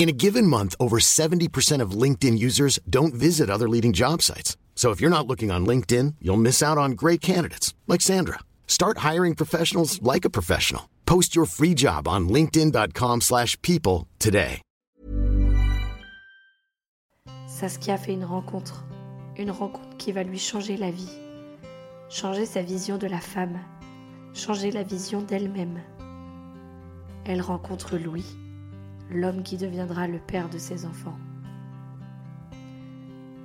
In a given month, over 70% of LinkedIn users don't visit other leading job sites. So if you're not looking on LinkedIn, you'll miss out on great candidates like Sandra. Start hiring professionals like a professional. Post your free job on linkedin.com/people today. Saskia fait une rencontre. Une rencontre qui va lui changer la vie. Changer sa vision de la femme. Changer la vision d'elle-même. Elle rencontre Louis, l'homme qui deviendra le père de ses enfants.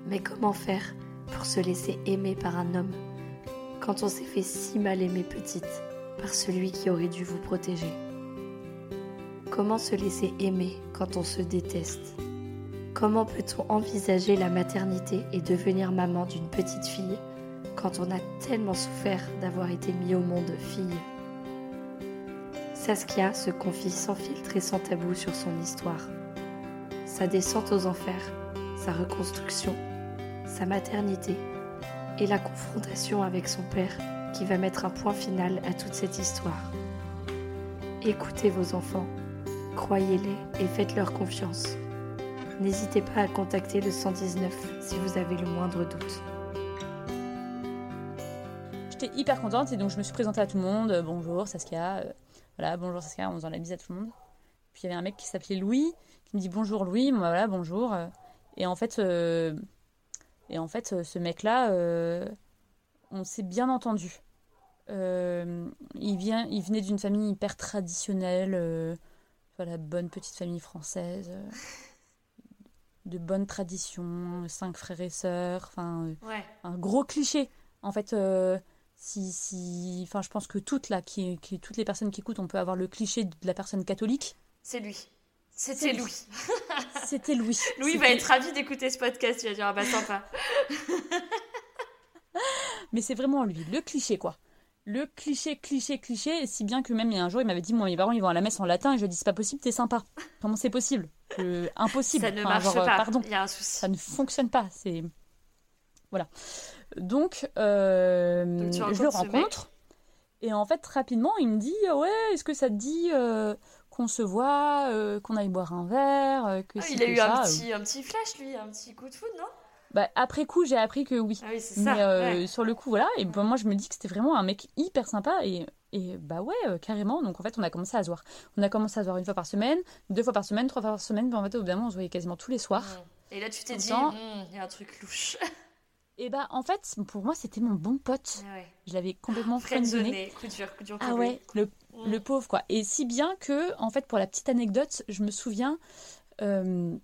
Mais comment faire pour se laisser aimer par un homme quand on s'est fait si mal aimer petite par celui qui aurait dû vous protéger? Comment se laisser aimer quand on se déteste? Comment peut-on envisager la maternité et devenir maman d'une petite fille quand on a tellement souffert d'avoir été mis au monde fille? Saskia se confie sans filtre et sans tabou sur son histoire. Sa descente aux enfers, sa reconstruction, sa maternité et la confrontation avec son père qui va mettre un point final à toute cette histoire. Écoutez vos enfants, croyez-les et faites-leur confiance. N'hésitez pas à contacter le 119 si vous avez le moindre doute. J'étais hyper contente et donc je me suis présentée à tout le monde. Euh, bonjour Saskia. Euh, voilà, bonjour Saskia, en faisant la bise à tout le monde. Puis il y avait un mec qui s'appelait Louis qui me dit bonjour Louis. Bah, voilà, bonjour. Euh, Et en fait, euh, et en fait ce mec-là, euh, on s'est bien entendu. Euh, il, vient, il venait d'une famille hyper traditionnelle, euh, voilà, bonne petite famille française, euh, de bonnes traditions, cinq frères et sœurs, enfin, euh, Ouais, un gros cliché. En fait, euh, si, si, enfin, je pense que toutes là, qui, qui- toutes les personnes qui écoutent, on peut avoir le cliché de la personne catholique. c'est lui. C'était lui. Louis. C'était Louis. Louis va être ravi d'écouter ce podcast. Il va dire Ah bah sympa. Mais c'est vraiment lui, le cliché quoi. Le cliché, cliché, cliché, si bien que même il y a un jour, il m'avait dit Moi, mes parents, ils vont à la messe en latin, et je lui ai dit C'est pas possible, t'es sympa. Comment c'est possible? Je- Impossible. Ça ne Enfin, marche genre, euh, pas. Pardon. Il y a un souci. ça ne fonctionne pas. C'est voilà. Donc, euh, Donc, je le rencontre et en fait rapidement il me dit ouais est-ce que ça te dit euh, qu'on se voit, euh, qu'on aille boire un verre, que Ah, il a eu ça. un petit, un petit flash, lui, un petit coup de foudre, non? Bah, après coup j'ai appris que oui. Ah oui, c'est ça. Mais euh, ouais. sur le coup voilà et ben, moi je me dis que c'était vraiment un mec hyper sympa et et bah ouais euh, carrément donc en fait on a commencé à se voir. On a commencé à se voir une fois par semaine, deux fois par semaine, trois fois par semaine, puis en fait au bout d'un moment on se voyait quasiment tous les soirs. Mm. Et là, tu t'es dit. Hmm, Il y a un truc louche. Et bah en fait pour moi c'était mon bon pote. Ah ouais. Je l'avais complètement friendzoné. Friendzoné, coup dur, coup dur. Ah ouais, le, Mm. le pauvre quoi. Et si bien que, en fait, pour la petite anecdote, je me souviens, euh,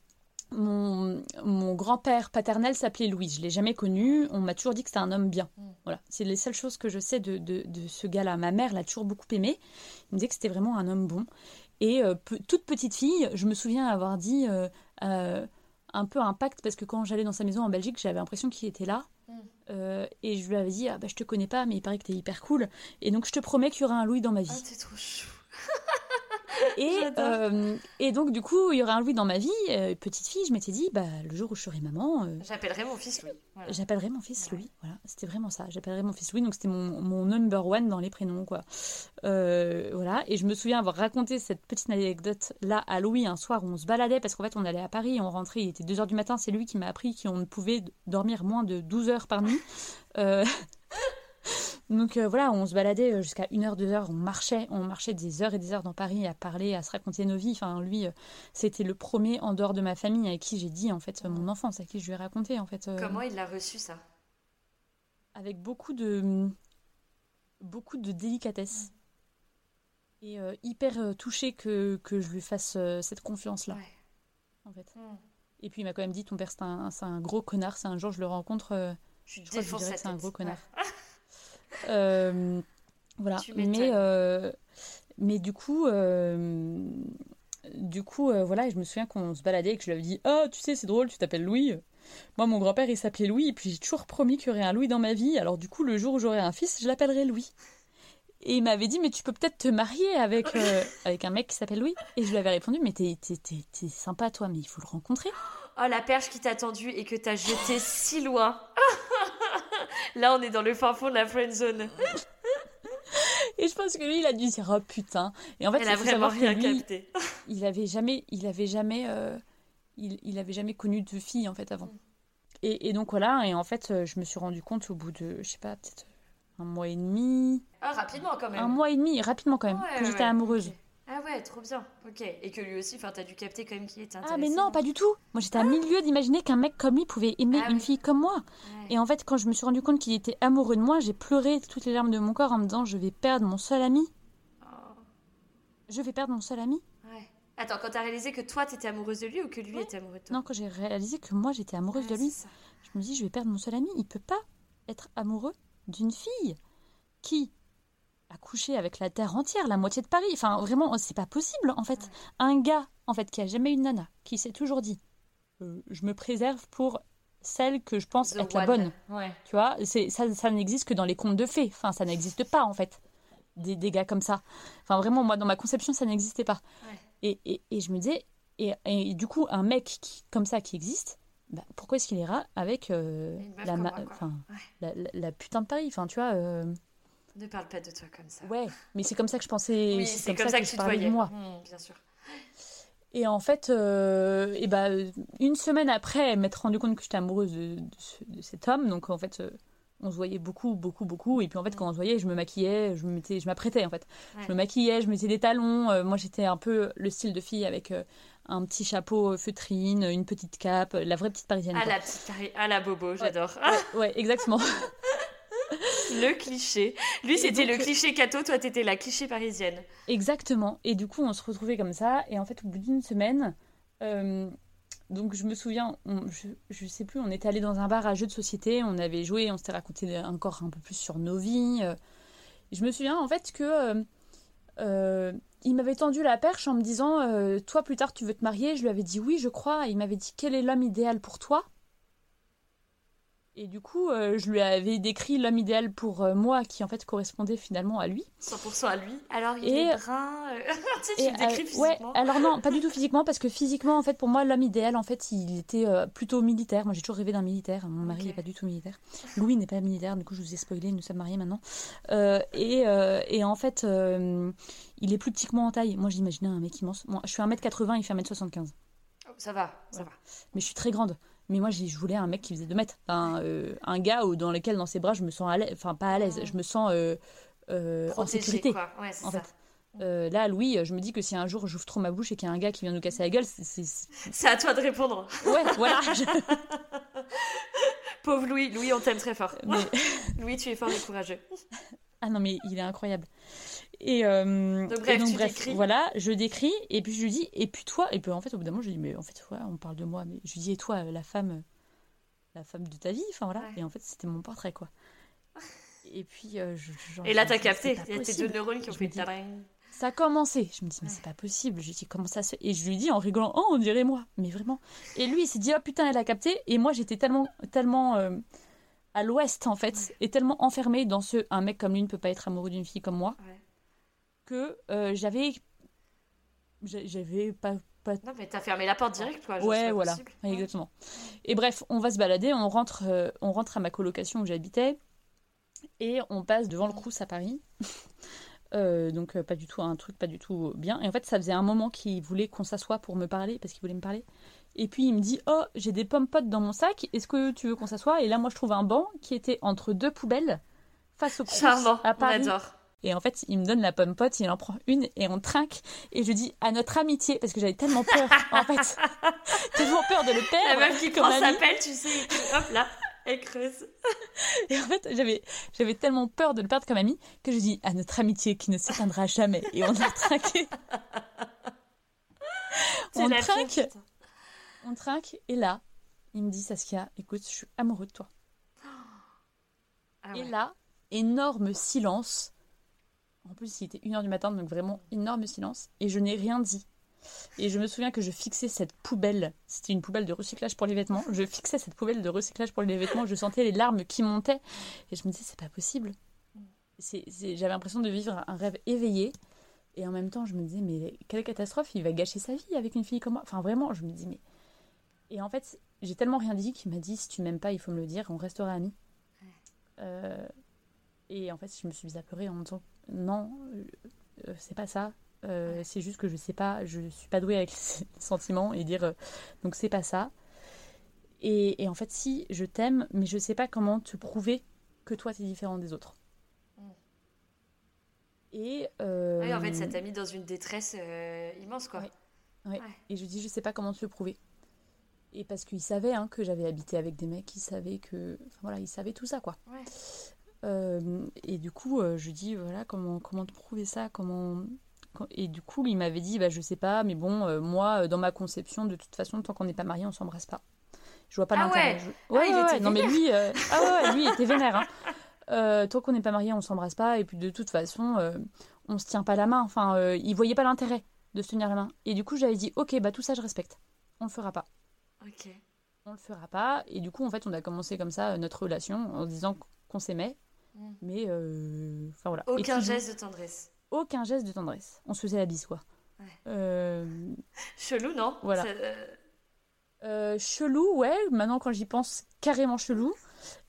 mon, mon grand-père paternel s'appelait Louis. Je l'ai jamais connu. On m'a toujours dit que c'était un homme bien. Mm. Voilà, c'est les seules choses que je sais de, de, de ce gars-là. Ma mère l'a toujours beaucoup aimé. Il me disait que c'était vraiment un homme bon. Et euh, toute petite fille, je me souviens avoir dit euh, un peu un pacte parce que quand j'allais dans sa maison en Belgique, j'avais l'impression qu'il était là. Mm. Euh, et je lui avais dit, ah bah je te connais pas, mais il paraît que t'es hyper cool. Et donc je te promets qu'il y aura un Louis dans ma vie. Ah, t'es trop chou. Et, euh, et donc, du coup, il y aurait un Louis dans ma vie. Euh, petite fille, je m'étais dit, bah, le jour où je serai maman. euh, J'appellerai mon fils Louis. Voilà. J'appellerai mon fils Louis. Voilà, c'était vraiment ça. J'appellerai mon fils Louis. Donc, c'était mon, mon number one dans les prénoms, quoi. Euh, voilà. Et je me souviens avoir raconté cette petite anecdote-là à Louis un soir où on se baladait parce qu'en fait, on allait à Paris, on rentrait, il était 2 h du matin. C'est lui qui m'a appris qu'on ne pouvait dormir moins de 12 heures par nuit. Donc euh, voilà, on se baladait euh, jusqu'à 1h, 2h, on marchait, on marchait des heures et des heures dans Paris à parler, à se raconter nos vies. Enfin, lui, euh, c'était le premier en dehors de ma famille avec qui j'ai dit en fait mon enfance, à qui je lui ai raconté en fait. euh, Comment il l'a reçu ça? avec beaucoup de beaucoup de délicatesse et hyper touché que, que je lui fasse cette confiance là Ouais. en fait Hmm. et puis il m'a quand même dit ton père c'est un, gros connard c'est un jour je le rencontre Je je crois que je dirais que c'est un gros connard Ouais. Euh, voilà. Mais euh, mais du coup euh, du coup voilà je me souviens qu'on se baladait et que je lui avais dit oh tu sais c'est drôle tu t'appelles Louis moi mon grand-père il s'appelait Louis et puis j'ai toujours promis qu'il y aurait un Louis dans ma vie. Alors du coup le jour où j'aurai un fils je l'appellerai Louis. Et il m'avait dit mais tu peux peut-être te marier avec euh, avec un mec qui s'appelle Louis et je lui avais répondu mais t'es t'es- t'es- t'es sympa toi mais il faut le rencontrer Oh, la perche qui t'a tendu et que t'as jeté si loin. Là, on est dans le fin fond de la friend zone. et je pense que lui il a dû dire oh putain et en fait Elle il a faut vraiment rien lui, capté. il avait jamais il avait jamais euh, il, il avait jamais connu de fille en fait avant et, et donc voilà et en fait euh, je me suis rendu compte au bout de je sais pas peut-être un mois et demi Ah, rapidement quand même. un mois et demi rapidement quand même Ouais, que ouais, j'étais amoureuse. Ah ouais, trop bien. Ok. Et que lui aussi, enfin, t'as dû capter quand même qu'il était intéressé. ah mais non pas du tout moi j'étais à milieu d'imaginer qu'un mec comme lui pouvait aimer Ah une oui. fille comme moi Ouais. et en fait quand je me suis rendu compte qu'il était amoureux de moi j'ai pleuré toutes les larmes de mon corps en me disant je vais perdre mon seul ami Oh, je vais perdre mon seul ami ouais. Attends, quand t'as réalisé que toi, t'étais amoureuse de lui ou que lui était amoureux de toi? Non quand j'ai réalisé que moi j'étais amoureuse Ouais, de lui. Je me dis, je vais perdre mon seul ami. Il peut pas être amoureux d'une fille qui a couché avec la terre entière, la moitié de Paris. Enfin, vraiment, c'est pas possible, en fait. Un gars, en fait, qui a jamais eu de nana, qui s'est toujours dit, euh, je me préserve pour celle que je pense The être la bonne. Ouais. Tu vois, c'est ça, ça n'existe que dans les contes de fées. Enfin, ça n'existe pas, en fait. Des, des gars comme ça. Enfin, vraiment, moi, dans ma conception, ça n'existait pas. Ouais. Et, et, et je me disais, et, et du coup, un mec qui, comme ça qui existe, bah, pourquoi est-ce qu'il ira avec euh, Une moi, Ouais. la putain de Paris? Enfin, tu vois, euh, Ne parle pas de toi comme ça. ouais, mais c'est comme ça que je pensais, Oui, c'est comme, ça que, tu je parlais de moi. Hmm, bien sûr. Et en fait, euh, et bah, une semaine après m'être rendu compte que j'étais amoureuse de, de ce- de cet homme, donc en fait, euh, on se voyait beaucoup, beaucoup, beaucoup. Et puis en fait, quand on se voyait, je me maquillais, je me mettais, je m'apprêtais en fait. Ouais. Je me maquillais, je mettais des talons. euh, moi, j'étais un peu le style de fille avec un petit chapeau feutrine, une petite cape, la vraie petite parisienne. Ah quoi. la petite Paris- ah la bobo, j'adore. Ouais, ouais, exactement. Le cliché. Lui, c'était donc, le cliché cato, toi, t'étais la cliché parisienne. Exactement. Et du coup, on se retrouvait comme ça. Et en fait, au bout d'une semaine, euh, donc je me souviens, on- je, je sais plus, on était allé dans un bar à jeux de société, on avait joué, on s'était raconté encore un peu plus sur nos vies. euh. Je me souviens en fait que euh, euh, il m'avait tendu la perche en me disant, euh, toi plus tard tu veux te marier. Je lui avais dit oui, je crois. Et il m'avait dit quel est l'homme idéal pour toi? Et du coup, euh, je lui avais décrit l'homme idéal pour euh, moi, qui en fait correspondait finalement à lui. 100% à lui. Alors, il Et- est brun. euh, tu sais, tu le décris euh, physiquement. Ouais, alors non, pas du tout physiquement, parce que physiquement, en fait, pour moi, l'homme idéal, en fait, il était plutôt militaire. Moi, j'ai toujours rêvé d'un militaire. Mon mari n'est pas du tout militaire. Louis n'est pas militaire, du coup, je vous ai spoilé, nous sommes mariés maintenant. Et, et en fait, il est plus petit que moi en taille. Moi, j'imaginais un mec immense. Moi, je suis 1m80, il fait 1m75. Oh, Ça va, ça va. Mais je suis très grande. Mais moi, je voulais un mec qui faisait 2 mètres. Enfin, euh, un gars où, dans lequel, dans ses bras, je me sens à l'aise. Enfin, pas à l'aise, je me sens euh, euh, en sécurité. quoi. Ouais, c'est En ça. fait. Euh, là, Louis, je me dis que si un jour j'ouvre trop ma bouche et qu'il y a un gars qui vient nous casser la gueule, c'est. c'est- c'est- C'est à toi de répondre. Ouais, voilà. je- Pauvre Louis. Louis, on t'aime très fort. Mais- Louis, tu es fort et courageux. Ah non, mais il est incroyable. Et, euh, Donc, et bref, donc, voilà, je décris, et puis je lui dis, et puis toi, et puis en fait, au bout d'un moment, je lui dis, mais en fait, ouais, on parle de moi, mais je lui dis, et toi, la femme, euh, la femme de ta vie, enfin voilà. Ouais. Et en fait, c'était mon portrait, quoi. Et puis, euh, je, genre, Et là, t'as capté. Il y a tes deux neurones qui ont fait taring. Ça a commencé. Je me dis, mais c'est pas possible. Je lui dis, comment ça se fait? Et je lui dis en rigolant, oh, on dirait moi. Mais vraiment. Et lui, il s'est dit, oh putain, elle a capté. Et moi, j'étais tellement, tellement euh, à l'ouest, en fait, et tellement enfermée dans ce, un mec comme lui ne peut pas être amoureux d'une fille comme moi, Ouais. Que euh, j'avais J'a- J'avais pas, pas Non, mais t'as fermé la porte direct, quoi. Ouais, voilà. Ouais, exactement. Et bref, on va se balader, on rentre, euh, on rentre à ma colocation où j'habitais, et on passe devant le Crous à Paris. Euh, donc euh, pas du tout un truc pas du tout bien. Et en fait, ça faisait un moment qu'il voulait qu'on s'assoie pour me parler, parce qu'il voulait me parler. Et puis il me dit, oh, j'ai des pommes potes dans mon sac, est-ce que tu veux qu'on s'assoie? Et là, moi, je trouve un banc qui était entre deux poubelles, face au Crous Charmant, à on Paris. adore. Et en fait, il me donne la pomme pote, il en prend une et on trinque. Et je dis à notre amitié, parce que j'avais tellement peur, en fait, tellement peur de le La perdre. meuf qui comme prend sa pelle, tu sais, hop là, elle creuse. Et en fait, j'avais, j'avais tellement peur de le perdre comme ami que je dis à notre amitié qui ne s'éteindra jamais. Et on a trinqué. On la pire, trinque, on trinque. Et là, il me dit Saskia, écoute, je suis amoureux de toi. Ah Et là, énorme silence. En plus, il était 1h du matin, donc vraiment énorme silence. Et je n'ai rien dit. Et je me souviens que je fixais cette poubelle. C'était une poubelle de recyclage pour les vêtements. Je fixais cette poubelle de recyclage pour les vêtements. Je sentais les larmes qui montaient. Et je me disais, c'est pas possible. J'avais l'impression de vivre un rêve éveillé. Et en même temps, je me disais, mais quelle catastrophe, il va gâcher sa vie avec une fille comme moi. Enfin, vraiment, je me dis, mais. Et en fait, j'ai tellement rien dit qu'il m'a dit, si tu m'aimes pas, il faut me le dire, on restera amis. Euh, et en fait, je me suis mise à pleurer en me disant non, euh, euh, c'est pas ça. Euh, C'est juste que je sais pas, je suis pas douée avec les sentiments et dire euh, donc c'est pas ça. Et, et en fait, si je t'aime, mais je sais pas comment te prouver que toi t'es différent des autres. Mm. Et euh, Oui, en fait, ça t'a mis dans une détresse immense, quoi. Ouais. Ouais. Ouais. Et je dis, je sais pas comment te le prouver. Et parce qu'il savait hein, que j'avais habité avec des mecs, il savait que. Enfin voilà, il savait tout ça, quoi. Ouais. Euh, et du coup, euh, je lui dis, voilà, comment, comment te prouver ça comment... Et du coup, il m'avait dit, bah, je sais pas, mais bon, euh, moi, dans ma conception, de toute façon, tant qu'on n'est pas mariés, on s'embrasse pas. Je vois pas Ah l'intérêt. ouais Je- Ah, il était Non, mais lui, euh, ah ouais, ouais, lui, il était vénère. hein. Euh, tant qu'on n'est pas mariés, on s'embrasse pas. Et puis, de toute façon, euh, on se tient pas la main. Enfin, il voyait pas l'intérêt de se tenir la main. Et du coup, j'avais dit, ok, bah, tout ça, je respecte. On le fera pas Ok. on le fera pas. Et du coup, en fait, on a commencé comme ça notre relation en disant qu'on s'aimait. Mm. Mais, euh, enfin voilà. Aucun geste de tendresse. Aucun geste de tendresse. On se faisait la bise, quoi. Ouais. Euh, Chelou, non Voilà. Ça, euh, chelou, ouais. Maintenant, quand j'y pense, carrément chelou.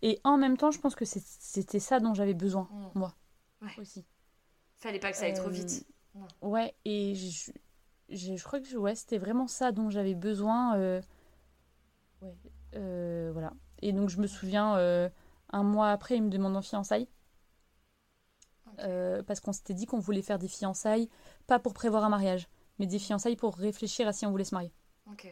Et en même temps, je pense que c'était ça dont j'avais besoin, Mm. moi. Ouais. Aussi. Fallait pas que ça aille trop vite. Ouais, et je, je, je crois que ouais, c'était vraiment ça dont j'avais besoin. euh, Ouais, euh, voilà. Et donc je me souviens, euh, un mois après, il me demande en fiançailles. Euh, parce qu'on s'était dit qu'on voulait faire des fiançailles, pas pour prévoir un mariage, mais des fiançailles pour réfléchir à si on voulait se marier. Ok.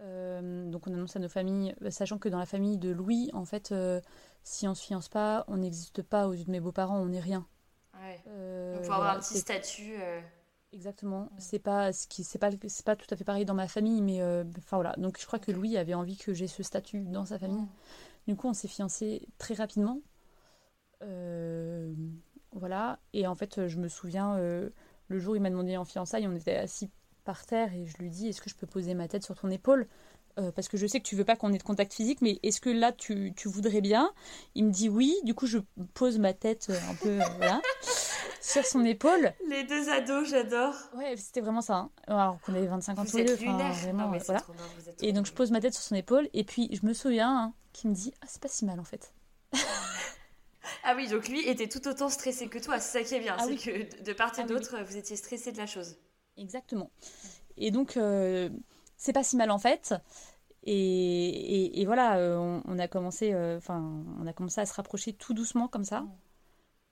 Euh, donc on annonce à nos familles, euh, sachant que dans la famille de Louis, en fait, euh, si on se fiance pas, on n'existe pas aux yeux de mes beaux-parents, on n'est rien. Ouais. Donc, faut avoir un petit statut. Exactement. C'est pas ce qui, c'est pas, c'est pas tout à fait pareil dans ma famille, mais enfin voilà. Donc je crois que Louis avait envie que j'ai ce statut dans sa famille. Du coup, on s'est fiancés très rapidement. Euh, voilà. Et en fait, je me souviens, euh, le jour où il m'a demandé en fiançailles, on était assis par terre et je lui dis Est-ce que je peux poser ma tête sur ton épaule? Euh, Parce que je sais que tu veux pas qu'on ait de contact physique, mais est-ce que là tu, tu voudrais bien? Il me dit oui. Du coup, je pose ma tête un peu voilà, sur son épaule. Les deux ados, j'adore. Ouais, c'était vraiment ça. hein. Alors qu'on avait 25 ans tous les deux. vraiment, Non, voilà. trop bien, vous êtes Et donc je pose ma tête sur son épaule et puis je me souviens hein, qu'il me dit ah c'est pas si mal en fait. Ah oui, donc lui était tout autant stressé que toi. C'est ça qui est bien. Ah c'est oui. que de part et Ah oui, d'autre, vous étiez stressé de la chose. Exactement. Et donc euh, c'est pas si mal en fait. Et, et- et voilà, euh, on, on a commencé, euh, enfin on a commencé à se rapprocher tout doucement comme ça,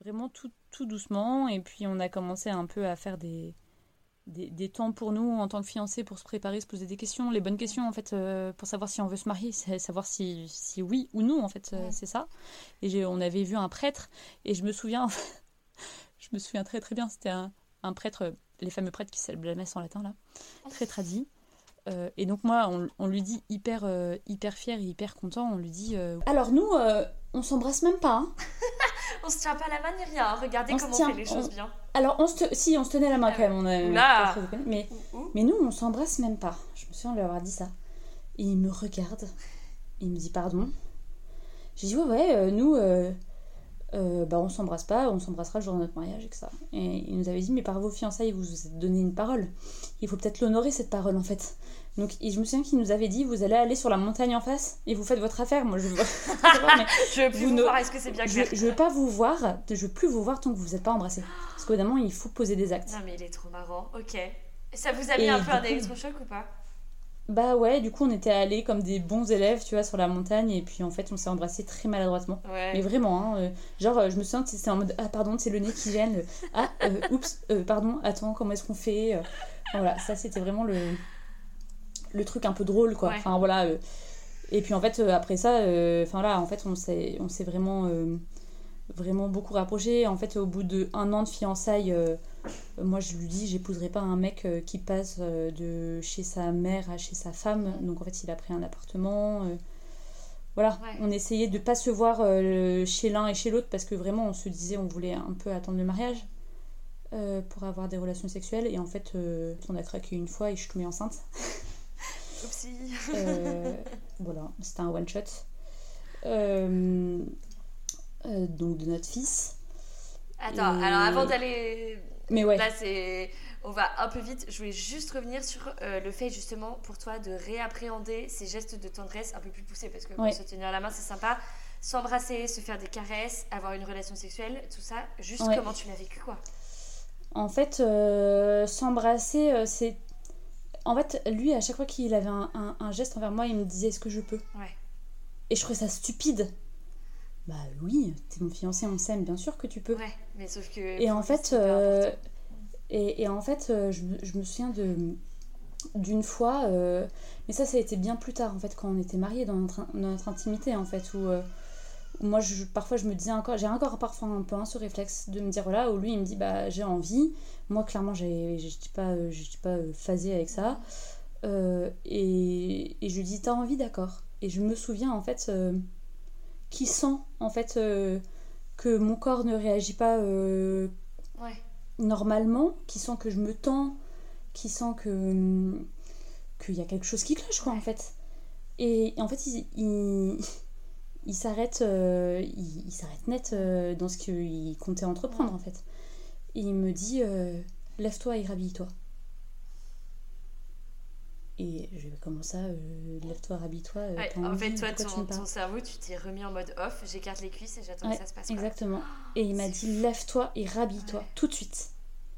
vraiment tout, tout doucement. Et puis on a commencé un peu à faire des des, des temps pour nous en tant que fiancés pour se préparer, se poser des questions, les bonnes questions en fait, euh, pour savoir si on veut se marier, c'est savoir si, si oui ou non en fait, euh, c'est ça. Et on avait vu un prêtre et je me souviens, je me souviens très très bien, c'était un, un prêtre, euh, les fameux prêtres qui célèbrent la messe en latin là, très tradit. Euh, et donc moi, on, on lui dit hyper hyper fier et hyper content, on lui dit alors nous, on s'embrasse même pas. hein. On se tient pas la main ni rien. Regardez On comment tient, on fait les choses on- bien. Alors on se te- si on se tenait la main Ah quand même, on a déconné, mais Ouh, ouh. mais nous, on s'embrasse même pas. Je me souviens lui avoir dit ça. Et il me regarde. Il me dit pardon. J'ai dit ouais, ouais, euh, nous, euh, euh, bah on s'embrasse pas, on s'embrassera le jour de notre mariage et que ça. Et il nous avait dit, mais par vos fiançailles, vous vous êtes donné une parole. Il faut peut-être l'honorer cette parole en fait. Donc je me souviens qu'il nous avait dit, vous allez aller sur la montagne en face et vous faites votre affaire. Moi je veux, mais Je veux plus Vous vous ne- voir, est-ce que c'est bien je, clair je veux pas vous voir, je veux plus vous voir tant que vous n'êtes pas embrassés. Parce qu'évidemment il faut poser des actes. Non mais il est trop marrant, ok. Ça vous a mis Et un peu un électrochoc ou pas? Bah ouais, du coup on était allés comme des bons élèves, tu vois, sur la montagne et puis en fait on s'est embrassés très maladroitement. Mais vraiment, hein, euh, genre euh, je me souviens que c'était en mode ah pardon c'est le nez qui gêne, ah euh, oups euh, pardon attends comment est-ce qu'on fait, voilà ça c'était vraiment le le truc un peu drôle quoi. Ouais. Enfin voilà euh. et puis en fait euh, après ça, euh, enfin voilà en fait on s'est on s'est vraiment vraiment beaucoup rapprochés. En fait au bout de un an de fiançailles, moi je lui dis j'épouserai pas un mec qui passe de chez sa mère à chez sa femme. Donc en fait il a pris un appartement. voilà, Ouais. on essayait de pas se voir euh, chez l'un et chez l'autre parce que vraiment on se disait on voulait un peu attendre le mariage euh, pour avoir des relations sexuelles et en fait euh, on a craqué une fois et je suis tombée enceinte. Oupsie. Euh, voilà, c'était un one shot. Euh, euh, donc de notre fils. Attends, Et- alors avant d'aller Mais ouais, Là, c'est. On va un peu vite. Je voulais juste revenir sur euh, le fait, justement, pour toi, de réappréhender ces gestes de tendresse un peu plus poussés. Parce que Ouais. se tenir la main, c'est sympa. S'embrasser, se faire des caresses, avoir une relation sexuelle, tout ça. Juste Ouais. comment tu l'as vécu, quoi? en fait, euh, s'embrasser, c'est. En fait, lui, à chaque fois qu'il avait un, un- un geste envers moi, il me disait Est-ce que je peux? Ouais. Et je trouvais ça stupide. Bah oui, t'es mon fiancé, on s'aime, bien sûr que tu peux. Ouais, mais sauf que. Et en fait, euh, et, et en fait, euh, je, me- je me souviens de d'une fois, euh, mais ça, ça a été bien plus tard en fait, quand on était mariés dans notre, in- dans notre intimité en fait, où, euh, où moi, je, parfois, je me disais encore, j'ai encore parfois un peu hein, ce réflexe de me dire voilà, où lui, il me dit bah j'ai envie, moi clairement, j'ai, j'étais pas, euh, j'étais pas euh, phasée avec ça, Euh, et, et je lui dis t'as envie, d'accord. Et je me souviens en fait, euh, qui sent en fait euh, que mon corps ne réagit pas Ouais. normalement, qui sent que je me tends, qui sent que qu'il y a quelque chose qui cloche quoi en fait. Et, et en fait il, il, il s'arrête euh, il, il s'arrête net euh, dans ce qu'il comptait entreprendre en fait. Et il me dit euh, lève-toi et rhabille-toi. Et je vais comment ça lève-toi rhabille-toi. Ouais, en envie, fait, toi, ton, ton cerveau, tu t'es remis en mode off. J'écarte les cuisses et j'attends Ouais, que ça se passe. Exactement. Et il m'a dit lève-toi et rhabille-toi Ouais. tout de suite.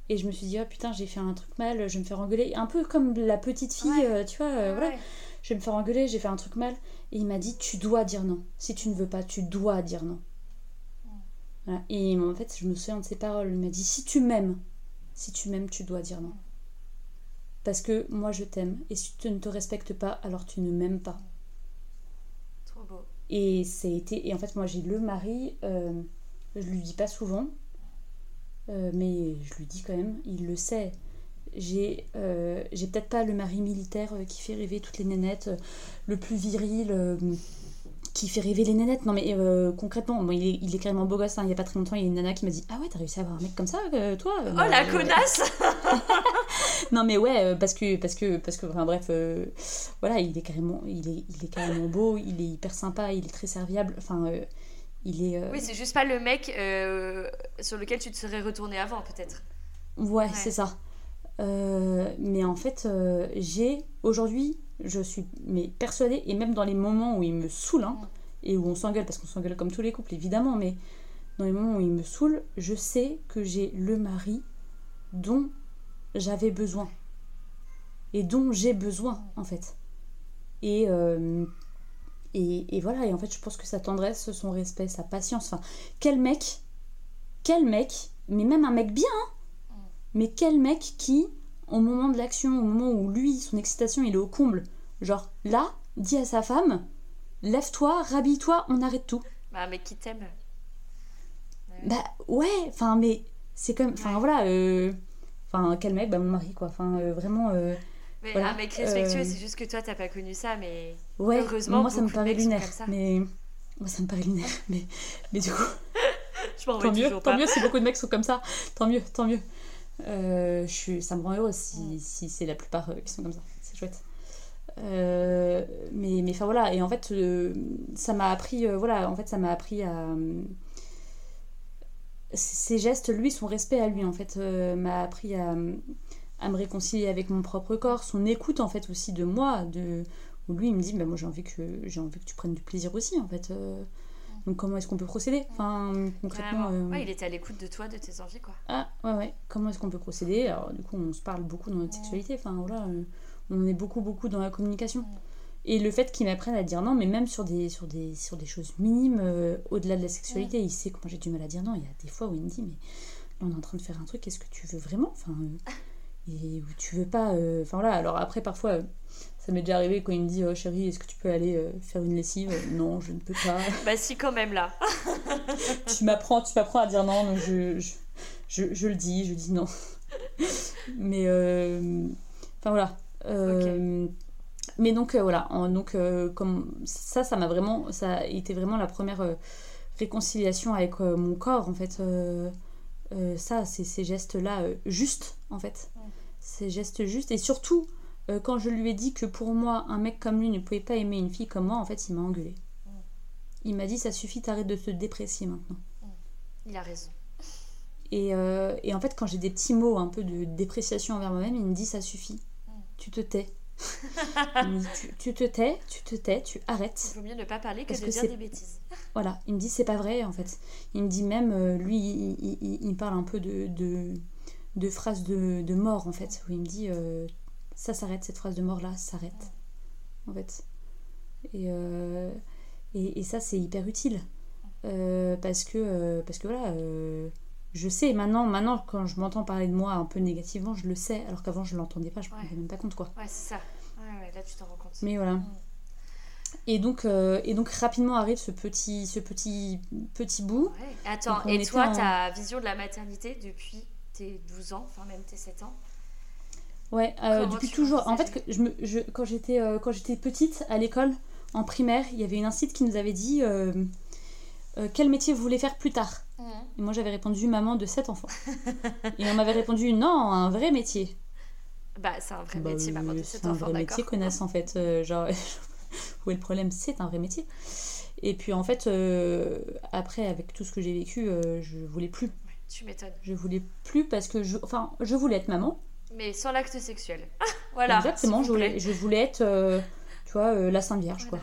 Et je me suis dit, oh putain, j'ai fait un truc mal, je vais me faire engueuler. Un peu comme la petite fille, tu vois, voilà. Je vais me faire engueuler, j'ai fait un truc mal. Et il m'a dit, tu dois dire non. Si tu ne veux pas, tu dois dire non. Voilà. Et en fait, je me souviens de ses paroles. Il m'a dit, si tu m'aimes, si tu m'aimes, tu dois dire non. Parce que moi, je t'aime. Et si tu ne te respectes pas, alors tu ne m'aimes pas. Trop beau. Et c'est été et en fait moi j'ai le mari, euh, je lui dis pas souvent, euh, mais je lui dis quand même, il le sait. J'ai euh, peut-être pas le mari militaire euh, qui fait rêver toutes les nénettes, euh, le plus viril, euh, qui fait rêver les nénettes. Non mais euh, concrètement, bon, il, est, il est carrément beau gosse. hein. Il y a pas très longtemps, il y a une nana qui m'a dit ah ouais t'as réussi à avoir un mec comme ça toi Oh Bah, la euh, connasse non mais ouais parce que parce que parce que enfin bref voilà il est carrément il est il est carrément beau il est hyper sympa il est très serviable enfin il est Oui, c'est juste pas le mec sur lequel tu te serais retourné avant, peut-être. ouais, Ouais. c'est ça Euh, mais en fait euh, j'ai aujourd'hui je suis mais persuadée et même dans les moments où il me saoule hein, et où on s'engueule parce qu'on s'engueule comme tous les couples évidemment mais dans les moments où il me saoule je sais que j'ai le mari dont j'avais besoin. Et dont j'ai besoin en fait. Et, euh, et et voilà et en fait je pense que sa tendresse son respect sa patience enfin quel mec quel mec mais même un mec bien hein, mais quel mec qui au moment de l'action au moment où lui son excitation il est au comble genre là dit à sa femme lève-toi rhabille-toi on arrête tout Bah, mec qui t'aime? bah ouais, enfin mais c'est comme, enfin Ouais. voilà, euh, enfin quel mec, bah mon mari quoi, enfin euh, vraiment, euh, Mais Voilà, un mec respectueux, c'est juste que toi, t'as pas connu ça, mais. ouais, Heureusement, moi ça me paraît lunaire, mais moi ça me paraît lunaire, mais mais du coup Je m'en tant mieux, tant pas. mieux si beaucoup de mecs sont comme ça, tant mieux, tant mieux. Euh, je suis, ça me rend heureuse si, si c'est la plupart euh, qui sont comme ça, c'est chouette. Euh, mais mais enfin voilà, et en fait euh, ça m'a appris, euh, voilà, en fait ça m'a appris à ces gestes, lui, son respect à lui, en fait, m'a appris à, à me réconcilier avec mon propre corps, son écoute, en fait, aussi de moi, de où lui, il me dit, bah, moi, j'ai envie, que, j'ai envie que tu prennes du plaisir aussi, en fait. Donc, comment est-ce qu'on peut procéder? Enfin, concrètement... Euh, Ouais, il était à l'écoute de toi, de tes envies, quoi. Ah, ouais, ouais. Comment est-ce qu'on peut procéder? Alors, du coup, on se parle beaucoup dans notre sexualité. Enfin, voilà, euh, on est beaucoup, beaucoup dans la communication. Et le fait qu'il m'apprenne à dire non, mais même sur des, sur des, sur des choses minimes, euh, au-delà de la sexualité, il sait que moi j'ai du mal à dire non. Il y a des fois où il me dit, mais là, on est en train de faire un truc, est-ce que tu veux vraiment? Enfin, et où tu veux pas. Enfin, voilà. Alors, après, parfois. Ça m'est déjà arrivé quand il me dit oh, chérie est-ce que tu peux aller euh, faire une lessive? Non je ne peux pas. Bah si, quand même, là. tu m'apprends tu m'apprends à dire non donc je, je, je, je le dis je dis non. Mais euh, enfin voilà. Euh, mais donc voilà. En- donc comme ça ça m'a vraiment ça a été vraiment la première réconciliation avec mon corps en fait. Euh, ça c'est ces gestes là justes en fait. Ces gestes justes. Et surtout euh, quand je lui ai dit que pour moi un mec comme lui ne pouvait pas aimer une fille comme moi en fait il m'a engueulé il m'a dit ça suffit t'arrêtes de te déprécier maintenant Il a raison. et, euh, et en fait, quand j'ai des petits mots un peu de dépréciation envers moi-même, il me dit ça suffit, tu te tais. Il dit, tu, tu te tais, tu te tais, tu Il arrêtes. vaut mieux ne pas parler que Parce de que dire des bêtises. Voilà, il me dit c'est pas vrai en fait. Il me dit même, euh, lui, il, il- il- il parle un peu de, de, de phrases de, de mort en fait, où il me dit euh, ça s'arrête, cette phrase de mort là s'arrête en fait. Et, euh, et, et ça c'est hyper utile Euh, parce, que, euh, parce que voilà, je sais maintenant, maintenant quand je m'entends parler de moi un peu négativement, je le sais, alors qu'avant je l'entendais pas, je ne me rendais même pas compte quoi. Ouais, c'est ça. Ouais, ouais, là, tu t'en rends compte. Mais voilà. Et donc, euh, et donc rapidement arrive ce petit, ce petit, petit bout. Ouais. Attends, et toi, en- ta vision de la maternité depuis tes 12 ans, enfin même tes 7 ans? Ouais, euh, depuis toujours. En fait, l'envisageais que je me, je, quand j'étais euh, quand j'étais petite à l'école, en primaire, il y avait une incite qui nous avait dit euh, euh, quel métier vous voulez faire plus tard? Et moi, j'avais répondu maman de sept enfants. Et on m'avait répondu non, un vrai métier. Bah, c'est un vrai Bah, métier, maman de 7 c'est un enfants, vrai métier, connasse en fait. Euh, genre, où est le problème? C'est un vrai métier. Et puis en fait, euh, après, avec tout ce que j'ai vécu, euh, je voulais plus. Tu m'étonnes. Je voulais plus parce que je, enfin, je voulais être maman. Mais sans l'acte sexuel. voilà. Exactement, je voulais, je voulais être, euh, tu vois, euh, la Sainte Vierge, quoi.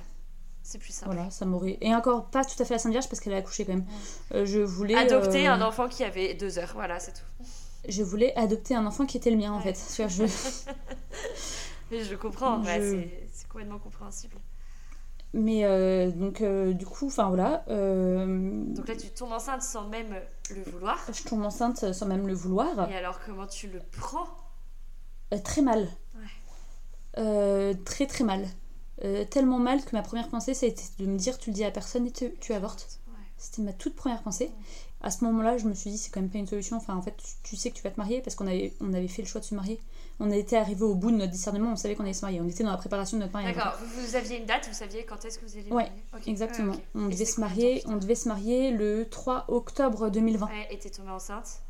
C'est plus simple. Voilà, ça m'aurait. Et encore pas tout à fait la Sainte Vierge parce qu'elle a accouché quand même. Euh, je voulais. Adopter euh, un enfant qui avait 2 heures, voilà, c'est tout. Je voulais adopter un enfant qui était le mien en Ouais. fait. Tu vois, je- Mais je comprends, ouais, Je- c'est- c'est complètement compréhensible. Mais euh, donc, euh, du coup, enfin voilà. euh, Donc là, tu tombes enceinte sans même le vouloir. Je tombe enceinte sans même le vouloir. Et alors, comment tu le prends? Très mal. Ouais. Euh, très très mal. Euh, tellement mal que ma première pensée, ça a été de me dire tu le dis à personne et tu, tu avortes. Ouais. C'était ma toute première pensée. À ce moment-là, je me suis dit c'est quand même pas une solution. Enfin, en fait, tu, tu sais que tu vas te marier parce qu'on avait, on avait fait le choix de se marier. On était arrivé au bout de notre discernement, on savait qu'on allait se marier. On était dans la préparation de notre mariage. D'accord, vous, aviez une date, vous saviez quand est-ce que vous alliez Ouais, marier Ok, Exactement. ok. On Et devait se marier, on devait se marier le 3 octobre 2020, tard Ouais, et t'es tombée enceinte?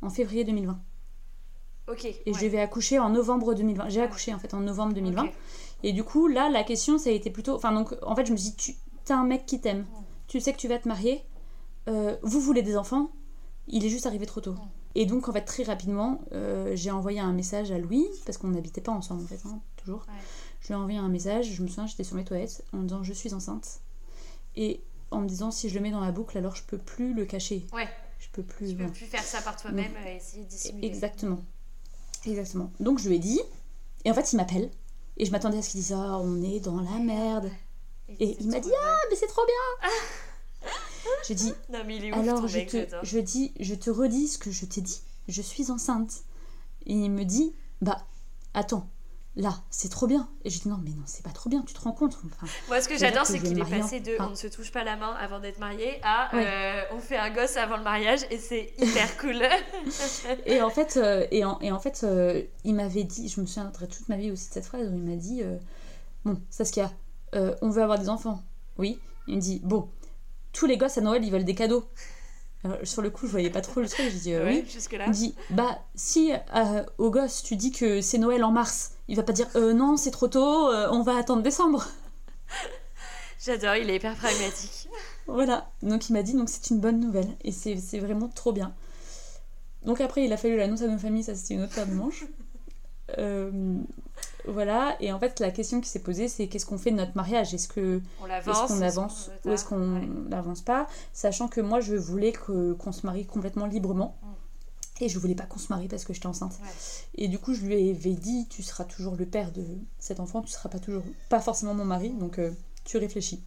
En février 2020. Et ouais. je vais accoucher en novembre 2020. J'ai accouché en fait en novembre 2020. Ok. Et du coup, là, la question, ça a été plutôt. Enfin, donc, en fait, je me suis dit, tu as un mec qui t'aime, tu sais que tu vas te marier, euh, vous voulez des enfants, il est juste arrivé trop tôt. Et donc, en fait, très rapidement, euh, j'ai envoyé un message à Louis, parce qu'on n'habitait pas ensemble, en fait, hein, toujours. Ouais. Je lui ai envoyé un message, je me souviens, j'étais sur mes toilettes, en me disant, je suis enceinte. Et en me disant, si je le mets dans la boucle, alors je peux plus le cacher. Ouais, Je peux plus. tu peux plus faire ça par toi-même et essayer de dissimuler. Exactement. Exactement. Donc je lui ai dit, et en fait il m'appelle, et je m'attendais à ce qu'il dise Ah, on est dans la merde. Et c'est il m'a dit. Ah, mais c'est trop bien J'ai dit Non, mais il est ouf Alors je te, je, dis, je te redis ce que je t'ai dit, je suis enceinte. Et il me dit Bah, attends, là, c'est trop bien. Et j'ai dit Non, mais non, c'est pas trop bien, tu te rends compte enfin, Moi, ce que j'adore, c'est je qu'il est passé de on ne se touche pas la main avant d'être marié à Ouais. euh, on fait un gosse avant le mariage et c'est hyper cool. Et en fait, euh, et en, et en fait euh, il m'avait dit, je me souviendrai toute ma vie aussi de cette phrase où il m'a dit Bon, Saskia, on veut avoir des enfants. Oui. Il me dit Bon, tous les gosses à Noël, ils veulent des cadeaux. Alors, sur le coup, je voyais pas trop le truc. J'ai dit euh, ouais, Oui. jusque-là. Il me dit Bah, si euh, au gosse, tu dis que c'est Noël en mars, il va pas dire euh, Non, c'est trop tôt, euh, on va attendre décembre. J'adore, il est hyper pragmatique. Voilà, donc il m'a dit, donc c'est une bonne nouvelle, et c'est c'est vraiment trop bien. Donc après, il a fallu l'annonce à nos familles, ça c'était une autre paire de manches. Voilà, et en fait, la question qui s'est posée, c'est qu'est-ce qu'on fait de notre mariage? Est-ce que On est-ce l'avance. qu'on avance ou est-ce qu'on Ouais. n'avance pas? Sachant que moi, je voulais que- qu'on se marie complètement librement. Mm. Et je voulais pas qu'on se marie parce que j'étais enceinte. Ouais. Et du coup, je lui avais dit, tu seras toujours le père de cet enfant, tu seras pas toujours, pas forcément mon mari, donc euh, tu réfléchis.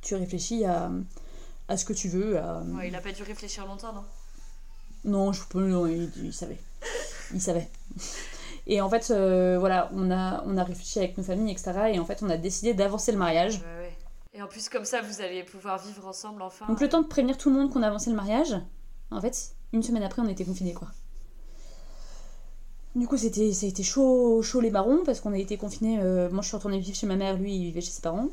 Tu réfléchis à, à ce que tu veux. À... Ouais, il a pas dû réfléchir longtemps, non? Non, je peux, non, il, il savait. Il savait. Et en fait, euh, voilà, on a, on a réfléchi avec nos familles, etc. Et en fait, on a décidé d'avancer le mariage. Ouais, ouais. Et en plus, comme ça, vous allez pouvoir vivre ensemble enfin. Donc le temps de prévenir tout le monde qu'on avançait le mariage, en fait, une semaine après, on était confinés, quoi. Du coup, c'était, ça a été chaud, chaud les marrons, parce qu'on a été confinés. euh, moi, je suis retournée vivre chez ma mère, lui, il vivait chez ses parents.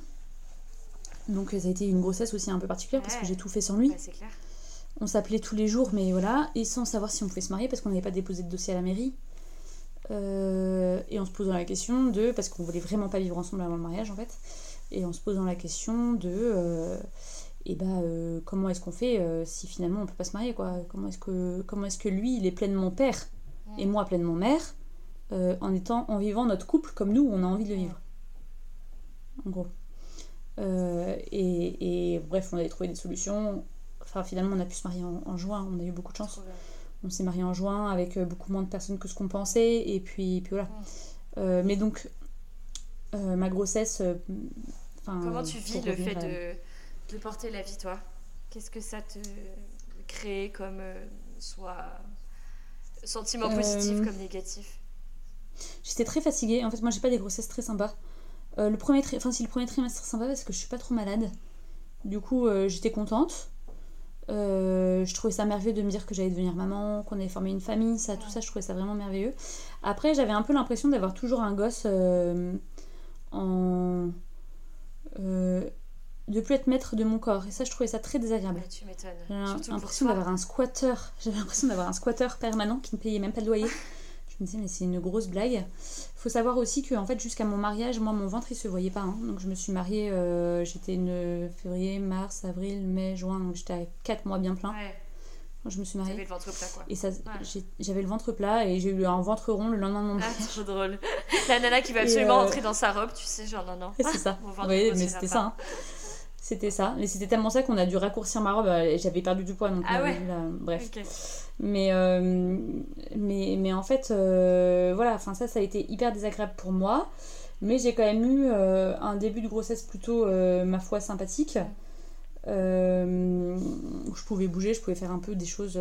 Donc, ça a été une grossesse aussi un peu particulière, parce que j'ai tout fait sans lui. Ouais, c'est clair. On s'appelait tous les jours, mais voilà, et sans savoir si on pouvait se marier, parce qu'on n'avait pas déposé de dossier à la mairie. Euh, et en se posant la question de. Parce qu'on voulait vraiment pas vivre ensemble avant le mariage, en fait. Et en se posant la question de. euh, et bah, euh, comment est-ce qu'on fait si finalement on peut pas se marier, quoi? Comment est-ce que, comment est-ce que lui, il est pleinement père, et moi pleinement mère, en, étant, en vivant notre couple comme nous, on a envie de le vivre En gros. Et, et bref, on avait trouvé des solutions. Enfin, finalement, on a pu se marier en juin. On a eu beaucoup de chance. On s'est marié en juin avec euh, beaucoup moins de personnes que ce qu'on pensait. Et puis, puis voilà. Euh, mais donc, euh, ma grossesse. euh, Comment tu vis le fait de, de porter la vie, toi? Qu'est-ce que ça te crée comme soit sentiment positif comme négatif? J'étais très fatiguée. En fait, moi, j'ai pas des grossesses très sympas. Le premier enfin, si le premier trimestre sympa parce que je suis pas trop malade. Du coup, j'étais contente. Euh, je trouvais ça merveilleux de me dire que j'allais devenir maman, qu'on allait former une famille, ça, tout ça, je trouvais ça vraiment merveilleux. Après, j'avais un peu l'impression d'avoir toujours un gosse euh, en. euh, de plus être maître de mon corps. Et ça, je trouvais ça très désagréable. Ouais, Tu m'étonnes. J'avais l'impression d'avoir un squatter. J'avais l'impression d'avoir un squatter permanent qui ne payait même pas de loyer. Je me disais, mais c'est une grosse blague. Faut savoir aussi que, en fait, jusqu'à mon mariage, moi, mon ventre, il se voyait pas. hein. Donc, je me suis mariée, euh, j'étais une février, mars, avril, mai, juin. Donc, j'étais à 4 mois bien plein Ouais, je me suis mariée. le ventre plat, quoi. Et ça, j'avais le ventre plat et j'ai eu un ventre rond le lendemain de mon Ah, mariage. trop drôle. La nana qui va absolument euh, entrer dans sa robe, tu sais, genre non, non. C'est ça. Oui, mais c'était ça. hein. C'était ça. Mais c'était tellement ça qu'on a dû raccourcir ma robe. euh, J'avais perdu du poids, donc Ah ouais. la- Bref. Ok. Mais, euh, mais, mais en fait, euh, voilà, enfin ça, ça a été hyper désagréable pour moi. Mais j'ai quand même eu euh, un début de grossesse plutôt, ma foi, sympathique. Où je pouvais bouger, je pouvais faire un peu des choses.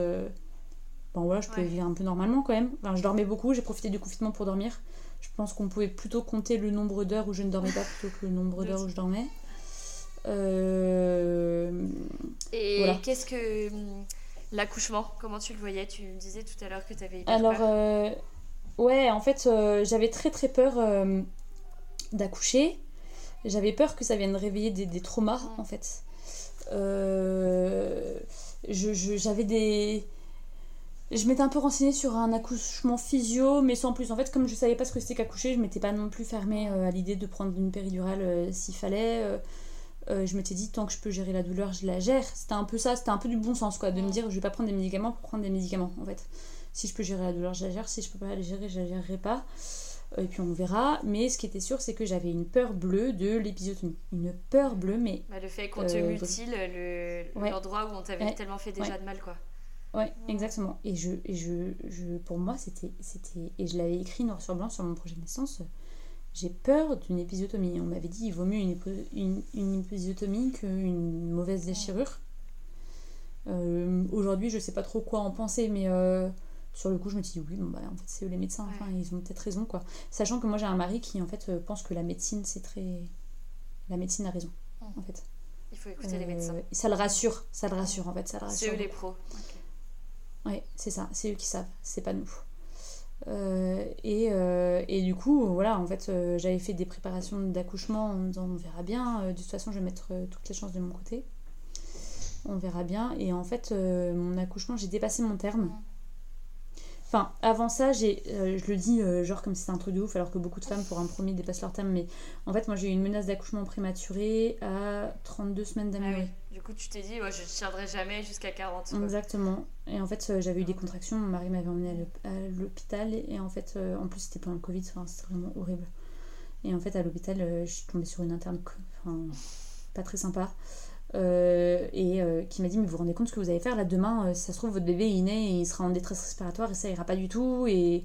Bon voilà, je pouvais Ouais. vivre un peu normalement quand même. Enfin, je dormais beaucoup, j'ai profité du confinement pour dormir. Je pense qu'on pouvait plutôt compter le nombre d'heures où je ne dormais pas plutôt que le nombre d'heures où je dormais. Et Voilà. qu'est-ce que l'accouchement Comment tu le voyais? Tu me disais tout à l'heure que t'avais hyper Alors, peur. euh, ouais, en fait, euh, j'avais très très peur euh, d'accoucher. J'avais peur que ça vienne réveiller des, des traumas, Mm. en fait. Euh, je- je- J'avais des. Je m'étais un peu renseignée sur un accouchement physio, mais sans plus. En fait, comme je savais pas ce que c'était qu'accoucher, je m'étais pas non plus fermée euh, à l'idée de prendre une péridurale euh, s'il fallait. Euh, je m'étais dit, tant que je peux gérer la douleur, je la gère. C'était un peu ça, c'était un peu du bon sens, quoi, de me dire, je vais pas prendre des médicaments pour prendre des médicaments, en fait. Si je peux gérer la douleur, je la gère. Si je peux pas la gérer, je la gérerai pas. Euh, Et puis on verra. Mais ce qui était sûr, c'est que j'avais une peur bleue de l'épisiotomie. Une peur bleue, mais Bah, le fait qu'on te euh, mutile le- Ouais. l'endroit où on t'avait Ouais. tellement fait déjà Ouais. de mal, quoi. Ouais, exactement. Et je, et je, je, pour moi, c'était, c'était, et je l'avais écrit noir sur blanc sur mon projet de naissance. J'ai peur d'une épisiotomie. On m'avait dit il vaut mieux une, épo- une, une épisiotomie qu'une mauvaise déchirure. Euh, aujourd'hui, je sais pas trop quoi en penser, mais euh, sur le coup, je me dis oui, bon, bah, en fait, c'est eux les médecins. Enfin, ils ont peut-être raison, quoi. Sachant que moi, j'ai un mari qui, en fait, euh, pense que la médecine, c'est très. La médecine a raison, en fait. Il faut écouter les médecins. Ça le rassure, ça le rassure, en fait, ça le rassure. C'est eux les pros. Ouais, c'est ça, c'est eux qui savent, c'est pas nous. Euh, et, euh, et du coup, voilà, en fait, euh, j'avais fait des préparations d'accouchement en me disant on verra bien, de toute façon, je vais mettre toutes les chances de mon côté. On verra bien. Et en fait, mon accouchement, j'ai dépassé mon terme. Enfin, avant ça, j'ai, je le dis genre comme si c'était un truc de ouf, alors que beaucoup de femmes pour un premier dépassent leur terme. Mais en fait, moi j'ai eu une menace d'accouchement prématuré à 32 semaines Ah d'aménorrhée. oui. Du coup, tu t'es dit, ouais, je ne tiendrai jamais jusqu'à 40. quoi. Exactement. Et en fait, euh, j'avais eu des contractions. Mon mari m'avait emmené à l'hôp- à l'hôpital. Et en fait, euh, en plus, c'était pendant le Covid. Enfin, c'était vraiment horrible. Et en fait, à l'hôpital, euh, je suis tombée sur une interne enfin, pas très sympa. euh, et euh, qui m'a dit Mais vous vous rendez compte ce que vous allez faire? Là demain euh, Si ça se trouve, votre bébé il naît et il sera en détresse respiratoire et ça ira pas du tout. Et,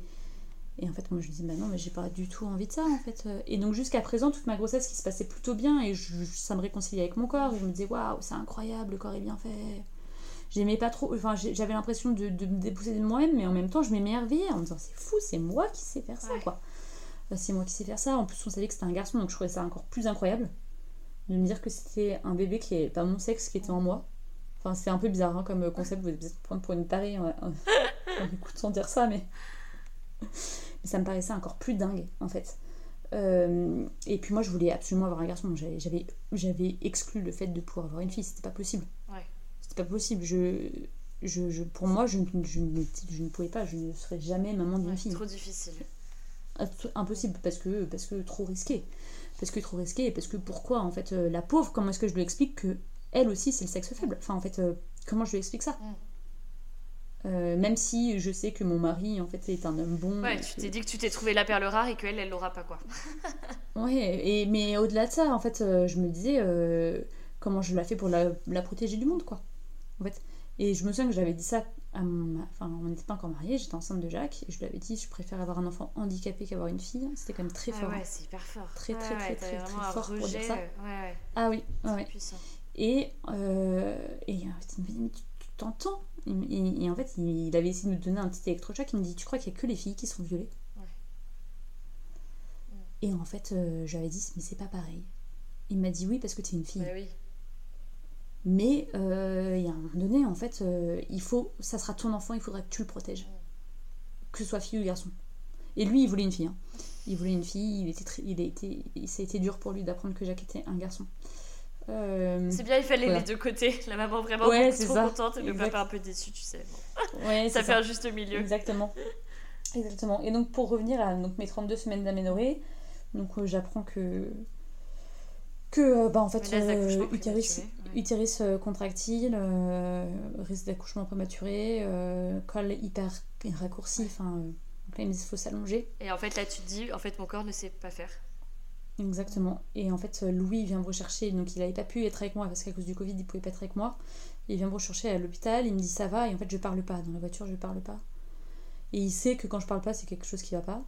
et en fait, moi je lui dis Bah non, mais j'ai pas du tout envie de ça en fait. Et donc, jusqu'à présent, toute ma grossesse qui se passait plutôt bien et je- ça me réconciliait avec mon corps. Et je me disais Waouh, c'est incroyable, le corps est bien fait j'aimais pas trop enfin j'avais l'impression de, de me déposséder de moi-même mais en même temps je m'émerveillais en me disant c'est fou c'est moi qui sais faire ça Ouais. quoi Bah, c'est moi qui sais faire ça en plus on savait que c'était un garçon donc je trouvais ça encore plus incroyable de me dire que c'était un bébé qui est pas mon sexe qui était en moi enfin c'est un peu bizarre hein, comme concept vous êtes prendre pour une tarée en, en, en écoutant dire ça mais ça me paraissait encore plus dingue en fait Euh, et puis moi je voulais absolument avoir un garçon j'avais exclu le fait de pouvoir avoir une fille c'était pas possible Ouais. c'était pas possible. Je, je, je- pour moi, je, ne- je, je ne pouvais pas, je ne serais jamais maman d'une Ouais, fille. trop difficile. Impossible, parce que, parce que trop risqué. Parce que trop risqué, et parce que pourquoi, en fait, euh, la pauvre, comment est-ce que je lui explique que elle aussi, c'est le sexe faible? Enfin, en fait, euh, comment je lui explique ça? Mm. Euh, Même si je sais que mon mari, en fait, est un homme bon. Ouais, et tu t'es dit que tu t'es trouvé la perle rare et qu'elle, elle l'aura pas, quoi. Ouais, et, mais au-delà de ça, en fait, euh, je me disais euh, comment je la fais pour la, la protéger du monde, quoi. En fait. Et je me souviens que j'avais dit ça à mon. Enfin, on n'était pas encore mariés, j'étais enceinte de Jacques, et je lui avais dit je préfère avoir un enfant handicapé qu'avoir une fille. C'était quand même très Ah fort. ouais, hein. c'est hyper fort. Très, Ouais, très, ouais, très, très, très fort pour dire ça. euh, Ouais, ouais, Ah oui, ouais. puissant. Et, euh, et en fait, il me dit mais tu t'entends et, en fait, il, il avait essayé de me donner un petit électrochoc. Il me dit Tu crois qu'il n'y a que les filles qui sont violées Ouais. Et en fait, euh, j'avais dit Mais c'est pas pareil. Il m'a dit Oui, parce que tu es une fille. Bah oui. Mais euh, il y a un moment donné, en fait, euh, il faut, ça sera ton enfant, il faudra que tu le protèges. Que ce soit fille ou garçon. Et lui, il voulait une fille. hein. Il voulait une fille, il était il a été, ça a été dur pour lui d'apprendre que Jacques était un garçon. Euh, C'est bien, il fallait Voilà. les deux côtés. La maman vraiment Ouais, trop ça. contente et le Exact. papa un peu déçu, tu sais. Bon. ouais, Ça fait un juste milieu. Exactement. Exactement. Et donc pour revenir à donc, mes 32 semaines d'aménorrhée, donc euh, j'apprends que que euh, bah en fait euh, utérus, ouais. utérus contractile, risque d'accouchement prématuré, col hyper raccourci, enfin qu'il faut s'allonger. Et en fait, là, tu te dis, en fait, mon corps ne sait pas faire. Exactement. Et en fait, Louis vient me rechercher, donc il n'avait pas pu être avec moi parce qu'à cause du Covid, il pouvait pas être avec moi. Il vient me rechercher à l'hôpital, il me dit ça va, et en fait, je parle pas. Dans la voiture, je parle pas. Et il sait que quand je parle pas, c'est quelque chose qui va pas.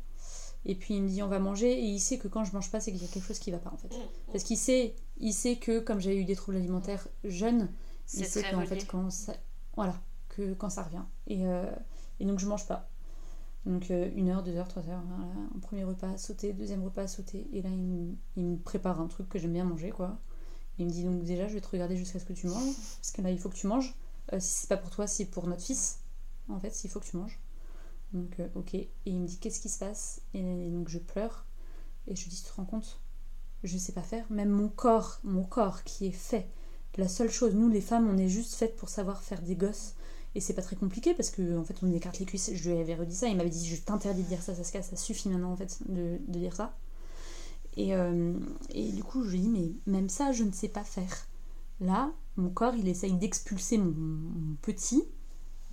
Et puis il me dit on va manger, et il sait que quand je mange pas, c'est qu'il y a quelque chose qui va pas en fait. Parce qu'il sait, il sait que comme j'ai eu des troubles alimentaires jeunes, il sait qu'en fait quand ça, voilà, que quand ça revient. Et, euh, et donc je mange pas. Donc euh, une heure, deux heures, trois heures, un premier repas sauté, deuxième repas sauté. Et là il me, il prépare un truc que j'aime bien manger quoi. Il me dit donc déjà je vais te regarder jusqu'à ce que tu manges, parce que là il faut que tu manges. Euh, si c'est pas pour toi, c'est pour notre fils. En fait, s'il faut que tu manges. Donc euh, ok. Et il me dit qu'est-ce qui se passe? Et donc je pleure. Et je dis tu te rends compte? Je sais pas faire. Même mon corps, mon corps qui est fait. La seule chose, nous les femmes, on est juste faites pour savoir faire des gosses. Et c'est pas très compliqué parce que en fait on écarte les cuisses. Je lui avais redit ça, il m'avait dit je t'interdis de dire ça, Saskia, ça suffit maintenant en fait de, de dire ça. Et, euh, et du coup je lui dis mais même ça je ne sais pas faire. Là, mon corps il essaye d'expulser mon, petit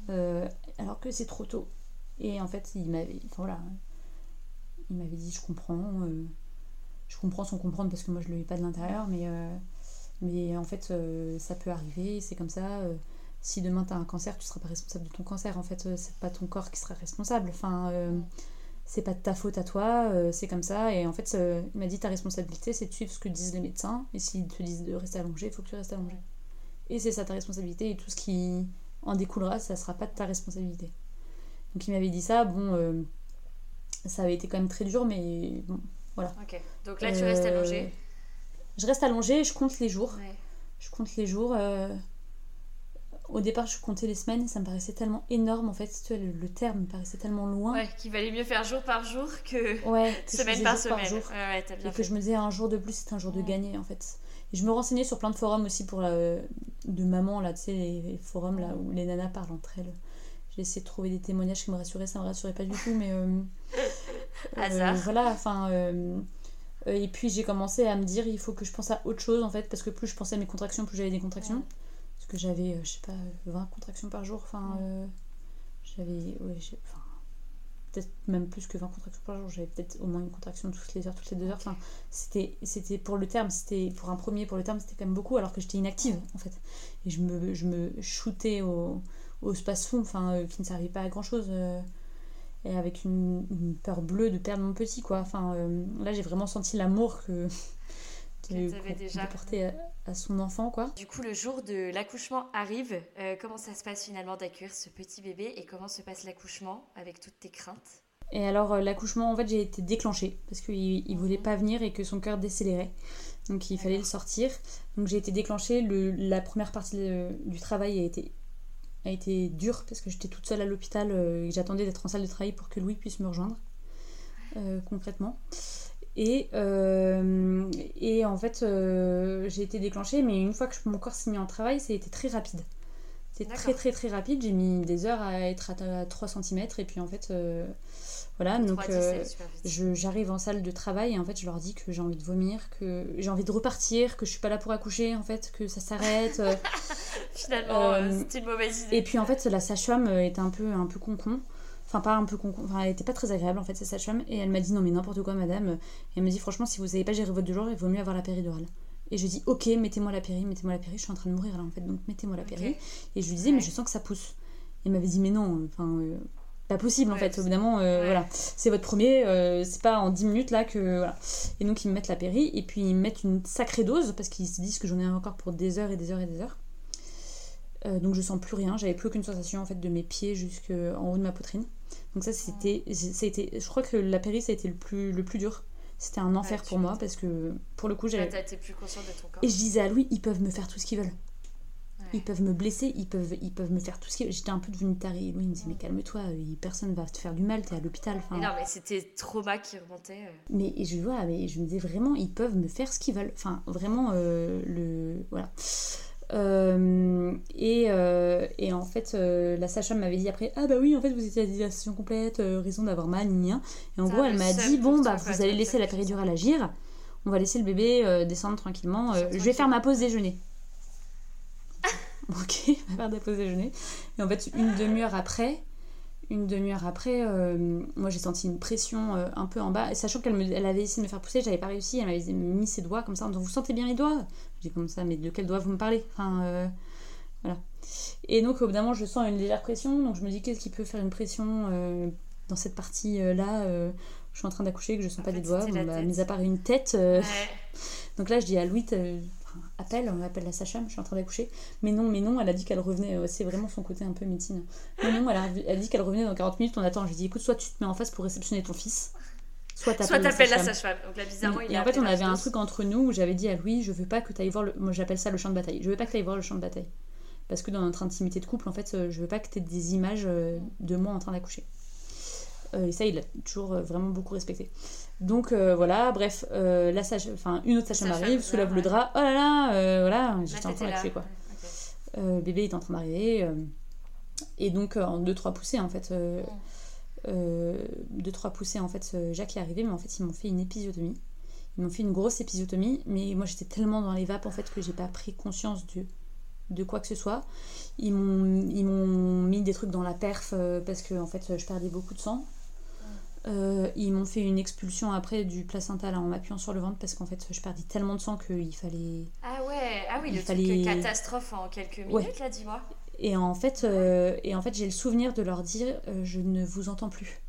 euh, alors que c'est trop tôt. Et en fait il m'avait, voilà, il m'avait dit je comprends, euh, je comprends sans comprendre parce que moi je le vis pas de l'intérieur, mais mais en fait ça peut arriver, c'est comme ça. Si demain tu as un cancer, tu seras pas responsable de ton cancer. En fait, euh, c'est pas ton corps qui sera responsable. Enfin, euh, c'est pas de ta faute à toi, euh, c'est comme ça. Et en fait, euh, il m'a dit ta responsabilité, c'est de suivre ce que disent les médecins. Et s'ils te disent de rester allongé, il faut que tu restes allongé. Et c'est ça ta responsabilité. Et tout ce qui en découlera, ça sera pas de ta responsabilité. Donc il m'avait dit ça. Bon, ça avait été quand même très dur, mais bon, voilà. Ok. Donc là, tu restes allongée. Je reste allongée, je compte les jours. Ouais. Je compte les jours. Euh, Au départ, je comptais les semaines et ça me paraissait tellement énorme. En fait, tu vois, le, le terme me paraissait tellement loin. Ouais, qu'il valait mieux faire jour par jour que Ouais, que je semaine par semaine. jour. Ouais, ouais, t'as bien Et que je me disais un jour de plus, c'est un jour de gagner en fait. Et je me renseignais sur plein de forums aussi pour la- de maman, là, tu sais, les, les forums là où les nanas parlent entre elles. J'ai essayé de trouver des témoignages qui me rassuraient, ça me rassurait pas du tout, mais. euh, Hasard. voilà, enfin. euh, euh, et puis j'ai commencé à me dire, il faut que je pense à autre chose en fait, parce que plus je pensais à mes contractions, plus j'avais des contractions. Que j'avais, euh, je sais pas, 20 contractions par jour, enfin. euh, j'avais. Ouais, enfin. Peut-être même plus que 20 contractions par jour, j'avais peut-être au moins une contraction toutes les heures, toutes les deux heures. Enfin, c'était, c'était pour le terme, c'était pour un premier, pour le terme, c'était quand même beaucoup, alors que j'étais inactive en fait. Et je me, je me shootais au, au space-fond, enfin, euh, qui ne servait pas à grand chose. et avec une, une peur bleue de perdre mon petit, quoi. Enfin, euh, là, j'ai vraiment senti l'amour que. Que que- qu'on déjà. à, à son enfant, quoi. Du coup, le jour de l'accouchement arrive. Euh, comment ça se passe finalement d'accueillir ce petit bébé et comment se passe l'accouchement avec toutes tes craintes? Et alors, euh, l'accouchement, en fait, j'ai été déclenchée parce qu'il il voulait Mhm. pas venir et que son cœur décélérait. Donc, il fallait le sortir. Donc, j'ai été déclenchée. Le, la première partie de- du travail a été, a été dure parce que j'étais toute seule à l'hôpital euh, et j'attendais d'être en salle de travail pour que Louis puisse me rejoindre, euh, concrètement. Et, euh, et en fait, euh, j'ai été déclenchée, mais une fois que mon corps s'est mis en travail, ça a été très rapide. C'était très très très rapide. J'ai mis des heures à être à, 3 cm et puis en fait, euh, voilà. Donc, 3-10, c'est super vite. je- j'arrive en salle de travail et en fait, je leur dis que j'ai envie de vomir, que j'ai envie de repartir, que je suis pas là pour accoucher, en fait, que ça s'arrête. Finalement, c'était une mauvaise idée. et puis en fait, la sage-femme était un peu, un peu con-con. Enfin, pas un peu con Enfin, elle était pas très agréable en fait, cette sage-femme. Et elle m'a dit non, mais n'importe quoi, madame. Et elle m'a dit franchement, si vous savez pas gérer votre douleur, il vaut mieux avoir la péridurale. Et je dis ok, mettez-moi la péri, mettez-moi la péri. Je suis en train de mourir là en fait, donc mettez-moi la péri. Et je lui disais, mais je sens que ça pousse. Et elle m'avait dit, mais non, enfin. euh, pas possible en fait, évidemment, euh, Ouais. voilà. C'est votre premier, euh, c'est pas en 10 minutes là que. Voilà. Et donc ils me mettent la péri, et puis ils me mettent une sacrée dose, parce qu'ils se disent que j'en ai encore pour des heures et des heures et des heures. Euh, donc je sens plus rien, j'avais plus aucune sensation en fait de mes pieds jusqu'en haut de ma poitrine. Donc ça c'était, été, je crois que la péri ça a été le plus, le plus dur. C'était un enfer pour moi parce que pour le coup j'avais. plus consciente de ton corps. Et je disais à Louis, ils peuvent me faire tout ce qu'ils veulent. Ouais. Ils peuvent me blesser, ils peuvent, ils peuvent me faire tout ce qu'ils veulent. J'étais un peu devenue tarée. Louis il me disait, mais calme-toi, euh, personne va te faire du mal, t'es à l'hôpital. Enfin, Mais non, mais c'était trauma qui remontait. euh. mais et je vois, mais je me disais vraiment, ils peuvent me faire ce qu'ils veulent. Enfin, vraiment, euh, le. Voilà. Euh, et, euh, et en fait, euh, la sage-femme m'avait dit après Ah bah oui, en fait, vous étiez à dilatation complète, raison d'avoir mal, ni rien. Et en gros, elle le m'a dit Bon, bah, vous allez laisser la péridurale agir, on va laisser le bébé descendre tranquillement. Tranquille. je vais faire ma pause déjeuner. ok, on va faire la pause déjeuner. Et en fait, une demi-heure après, une demi-heure après, euh, moi j'ai senti une pression euh, un peu en bas, sachant qu'elle elle avait essayé de me faire pousser, j'avais pas réussi, elle m'avait mis ses doigts comme ça en disant Vous sentez bien les doigts? J'ai dit comme ça, mais de quel doigt vous me parlez? Enfin, euh, voilà. Et donc au bout d'un moment, je sens une légère pression, donc je me dis Qu'est-ce qui peut faire une pression dans cette partie-là Je suis en train d'accoucher, que je sens En pas fait, des doigts, bon, bah, mis à part une tête. Ouais. donc là, je dis à Louis, appelle, on appelle la sage-femme, je suis en train d'accoucher. Mais non, mais non, elle a dit qu'elle revenait, euh, c'est vraiment son côté un peu médecine. Mais non, elle a, elle dit qu'elle revenait dans 40 minutes, on attend. Je lui dis, écoute, soit tu te mets en face pour réceptionner ton fils, soit t'appelles la sage-femme. Donc là, bizarrement, il Et a en fait, on avait un truc entre nous où j'avais dit à Louis, je veux pas que tu ailles voir le. Moi, j'appelle ça le champ de bataille. Je veux pas que tu ailles voir le champ de bataille. Parce que dans notre intimité de couple, en fait, euh, je veux pas que tu aies des images euh, de moi en train d'accoucher. Euh, et ça, il a toujours euh, vraiment beaucoup respecté. Donc euh, voilà, bref, euh, la sage, enfin une autre sage-femme arrive, soulève le ouais. drap. Oh là là, euh, voilà, Là, j'étais en train d'accoucher quoi. Ouais, ok. Le bébé est en train d'arriver. et donc, en deux, trois poussées, en fait, euh, deux, trois poussées, en fait, Jacques est arrivé, mais en fait, ils m'ont fait une épisiotomie. Ils m'ont fait une grosse épisiotomie, mais moi, j'étais tellement dans les vapes, en fait, que j'ai pas pris conscience de, de quoi que ce soit. Ils m'ont ils m'ont mis des trucs dans la perf parce que, en fait, je perdais beaucoup de sang. Euh, ils m'ont fait une expulsion après du placenta là, en m'appuyant sur le ventre parce qu'en fait je perdais tellement de sang qu'il fallait Ah ouais, ah oui, Il le fallait- truc catastrophe en quelques minutes, Ouais. là, dis-moi. Et en fait, euh, et en fait j'ai le souvenir de leur dire euh, je ne vous entends plus.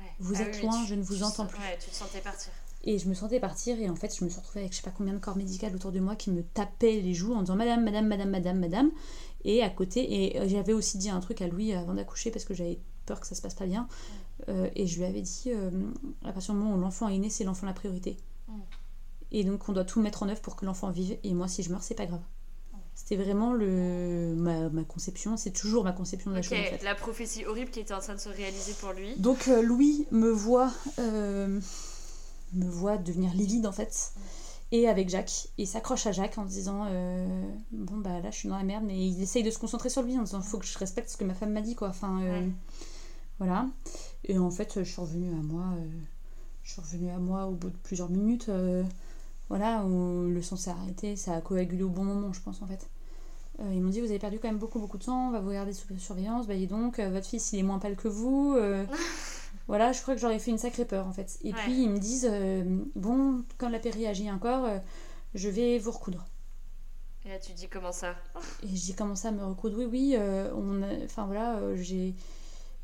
Ouais. Vous Ah êtes oui, loin, tu- je ne vous te entends sens- plus. Ouais, tu te sentais partir. Et je me sentais partir et en fait je me suis retrouvée avec je sais pas combien de corps médical autour de moi qui me tapaient les joues en disant madame, madame, madame, madame, madame. Et à côté, et j'avais aussi dit un truc à Louis avant d'accoucher parce que j'avais peur que ça se passe pas bien. Euh, et je lui avais dit euh, à partir du moment où l'enfant est né, c'est l'enfant la priorité. Mm. Et donc on doit tout mettre en œuvre pour que l'enfant vive. Et moi si je meurs, c'est pas grave. C'était vraiment le, ma, ma conception, c'est toujours ma conception de la chose en fait. la prophétie horrible qui était en train de se réaliser pour lui. Donc euh, Louis me voit, euh, me voit devenir livide en fait. et avec Jacques. Il s'accroche à Jacques en se disant euh, Bon, bah là, je suis dans la merde, mais il essaye de se concentrer sur lui en disant Faut que je respecte ce que ma femme m'a dit, quoi. Enfin, voilà. Et en fait, je suis revenue à moi. euh, je suis revenue à moi au bout de plusieurs minutes. euh, voilà, où le sang s'est arrêté, ça a coagulé au bon moment, je pense, en fait. Euh, ils m'ont dit Vous avez perdu quand même beaucoup, beaucoup de sang, on va vous garder sous surveillance. Bah, et donc, votre fils, il est moins pâle que vous. voilà, je crois que j'aurais fait une sacrée peur, en fait. Et Ouais. puis, ils me disent euh, Bon, quand la péri agit encore, euh, je vais vous recoudre. Et là, tu dis comment ça? Et j'ai commencé à me recoudre? Oui, oui, euh, on enfin voilà, euh,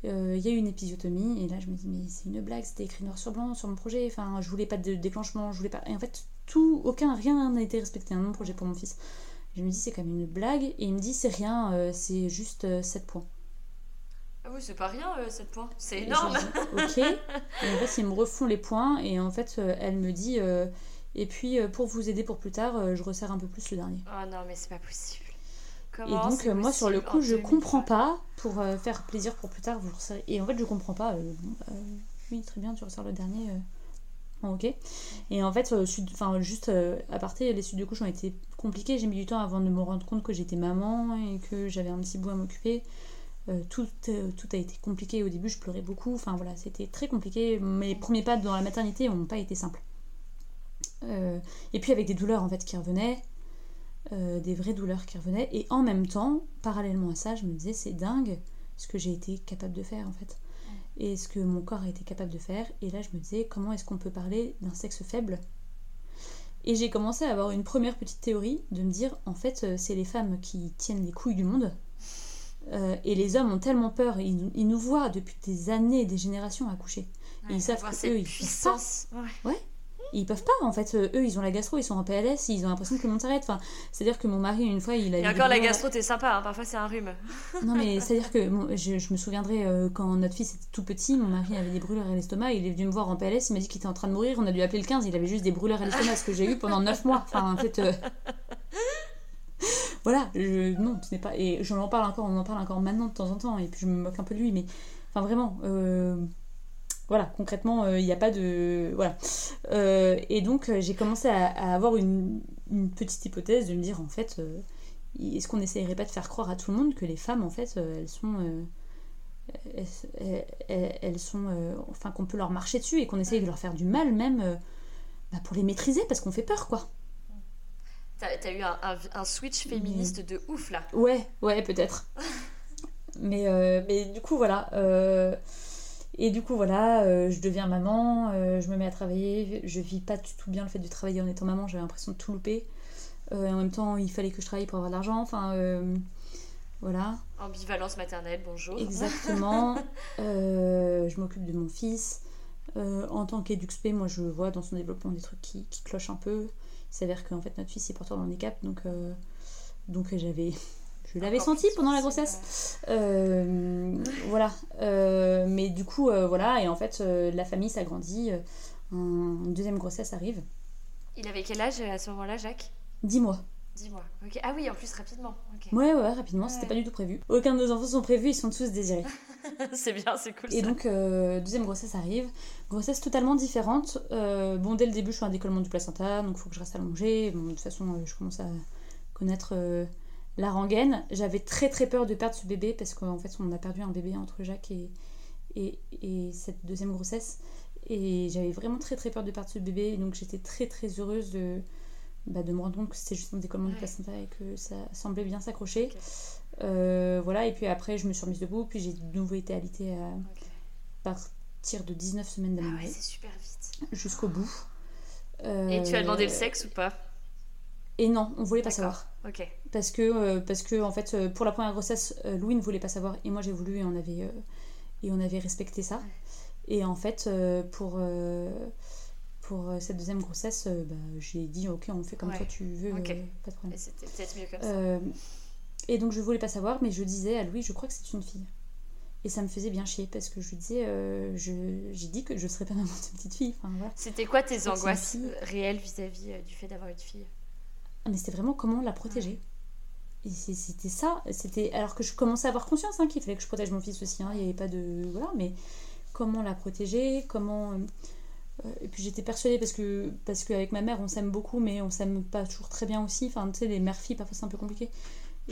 euh, Il y a eu une épisiotomie, et là je me dis, mais c'est une blague, c'était écrit noir sur blanc sur mon projet. Enfin, je voulais pas de déclenchement, je voulais pas. Et en fait, tout, aucun, rien n'a été respecté, un mon projet pour mon fils. Je me dis, c'est quand même une blague, et il me dit, c'est rien, euh, c'est juste 7 points. Ah oui, c'est pas rien, 7 points. C'est énorme. dis, ok. Et en fait, ils me refont les points, et en fait, euh, elle me dit, euh, et puis euh, pour vous aider pour plus tard, euh, je resserre un peu plus le dernier. Oh non, mais c'est pas possible. Et donc, moi, sur le coup, je 2020? comprends pas. Pour euh, faire plaisir pour plus tard, vous resserrez. Et en fait, je comprends pas. euh, bon, bah, oui, très bien, tu resserres le dernier. euh, bon, ok. Et en fait, enfin, juste à partir, les suites de couches ont été compliquées. J'ai mis du temps avant de me rendre compte que j'étais maman et que j'avais un petit bout à m'occuper. Euh, tout, euh, tout a été compliqué au début, je pleurais beaucoup. Enfin voilà, c'était très compliqué. Mes premiers pas dans la maternité n'ont pas été simples. Euh, et puis avec des douleurs en fait qui revenaient euh, des vraies douleurs qui revenaient. Et en même temps, parallèlement à ça, je me disais, c'est dingue ce que j'ai été capable de faire en fait. Et ce que mon corps a été capable de faire. Et là, je me disais, comment est-ce qu'on peut parler d'un sexe faible? Et j'ai commencé à avoir une première petite théorie de me dire, en fait, euh, c'est les femmes qui tiennent les couilles du monde. Euh, et les hommes ont tellement peur, ils, nous- ils nous voient depuis des années, des générations accoucher. Et Ouais, ils savent que eux, ils puissance. Ouais. Ils peuvent pas, en fait. Euh, Eux, ils ont la gastro, ils sont en PLS, ils ont l'impression que le monde s'arrête. Enfin, c'est-à-dire que mon mari, une fois, il a Et encore, la gastro, t'es sympa, hein, parfois c'est un rhume. Non, mais c'est-à-dire que bon, je, je me souviendrai euh, quand notre fils était tout petit, mon mari avait des brûlures à l'estomac, il est venu me voir en PLS, il m'a dit qu'il était en train de mourir, on a dû appeler le 15, il avait juste des brûlures à l'estomac, ce que j'ai eu pendant 9 mois. Enfin, en fait. euh, Voilà, je, non, ce n'est pas. Et j'en en parle encore, on en parle encore maintenant de temps en temps, et puis je me moque un peu de lui, mais. Enfin, vraiment. euh, Voilà, concrètement, euh, il n'y a pas de. Voilà. Euh, et donc, euh, j'ai commencé à, à avoir une, une petite hypothèse de me dire, en fait, euh, est-ce qu'on n'essayerait pas de faire croire à tout le monde que les femmes, en fait, elles sont. elles, sont. enfin, qu'on peut leur marcher dessus et qu'on essaye de leur faire du mal, même bah, pour les maîtriser, parce qu'on fait peur, quoi. T'as eu un, un- un switch féministe de ouf là. Ouais, ouais, peut-être. mais, mais du coup, voilà. Et du coup, voilà, euh, je deviens maman, euh, je me mets à travailler. Je vis pas du tout bien le fait de travailler en étant maman, j'avais l'impression de tout louper. Euh, en même temps, il fallait que je travaille pour avoir de l'argent. Enfin, voilà. Ambivalence maternelle, bonjour. Exactement. Je m'occupe de mon fils. En tant qu'éduxp, moi je vois dans son développement des trucs qui, qui clochent un peu. Il s'avère qu'en fait notre fils est porteur de handicap, donc, donc j'avais. Je l'avais senti pendant la grossesse. Euh, voilà. Euh, mais du coup, euh, voilà. Et en fait, euh, la famille s'agrandit. Euh, un- une deuxième grossesse arrive. Il avait quel âge à ce moment-là, Jacques? Dix mois. Dis-moi. Ok. Ah oui, en plus rapidement. Ok. Ouais, ouais, rapidement, c'était Ouais. pas du tout prévu. Aucun de nos enfants sont prévus, ils sont tous désirés. c'est bien, c'est cool. Et ça. donc, euh, deuxième grossesse arrive. Grossesse totalement différente. Euh, bon, dès le début, je suis un décollement du placenta, donc il faut que je reste allongée. Bon, de toute façon, euh, je commence à connaître euh, la rengaine. J'avais très très peur de perdre ce bébé parce qu'en fait, on a perdu un bébé entre Jacques et, et, et cette deuxième grossesse. Et j'avais vraiment très très peur de perdre ce bébé. Et donc, j'étais très très heureuse de, bah, de me rendre compte que c'était juste un décollement du Ouais. placenta et que ça semblait bien s'accrocher. Euh, voilà, et puis après, je me suis remise debout, puis j'ai de nouveau été alitée à partir de 19 semaines Ah ouais, c'est super vite. jusqu'au bout. Et tu as demandé le Euh, sexe ou pas? Et non, on voulait pas savoir. Ok. Parce que, euh, parce que en fait, euh, pour la première grossesse, euh, Louis ne voulait pas savoir, et moi j'ai voulu, et on avait, et on avait respecté ça. Et en fait, pour, pour cette deuxième grossesse, bah, j'ai dit, ok, on fait comme Ouais. toi tu veux, Ok. euh, pas de problème. Et c'était peut-être mieux comme ça. Et donc je voulais pas savoir, mais je disais à Louis, je crois que c'est une fille. Et ça me faisait bien chier parce que je lui disais, euh, je- j'ai dit que je serais pas maman d'une petite fille. Enfin, voilà. C'était quoi tes angoisses réelles vis-à-vis du fait d'avoir une fille? Mais c'était vraiment comment la protéger. Et c'était ça. C'était alors que je commençais à avoir conscience hein, qu'il fallait que je protège mon fils aussi. hein, Il n'y avait pas de voilà, mais comment la protéger, comment Euh, et puis j'étais persuadée parce que parce qu'avec ma mère on s'aime beaucoup mais on s'aime pas toujours très bien aussi. Enfin tu sais les mères filles parfois c'est un peu compliqué.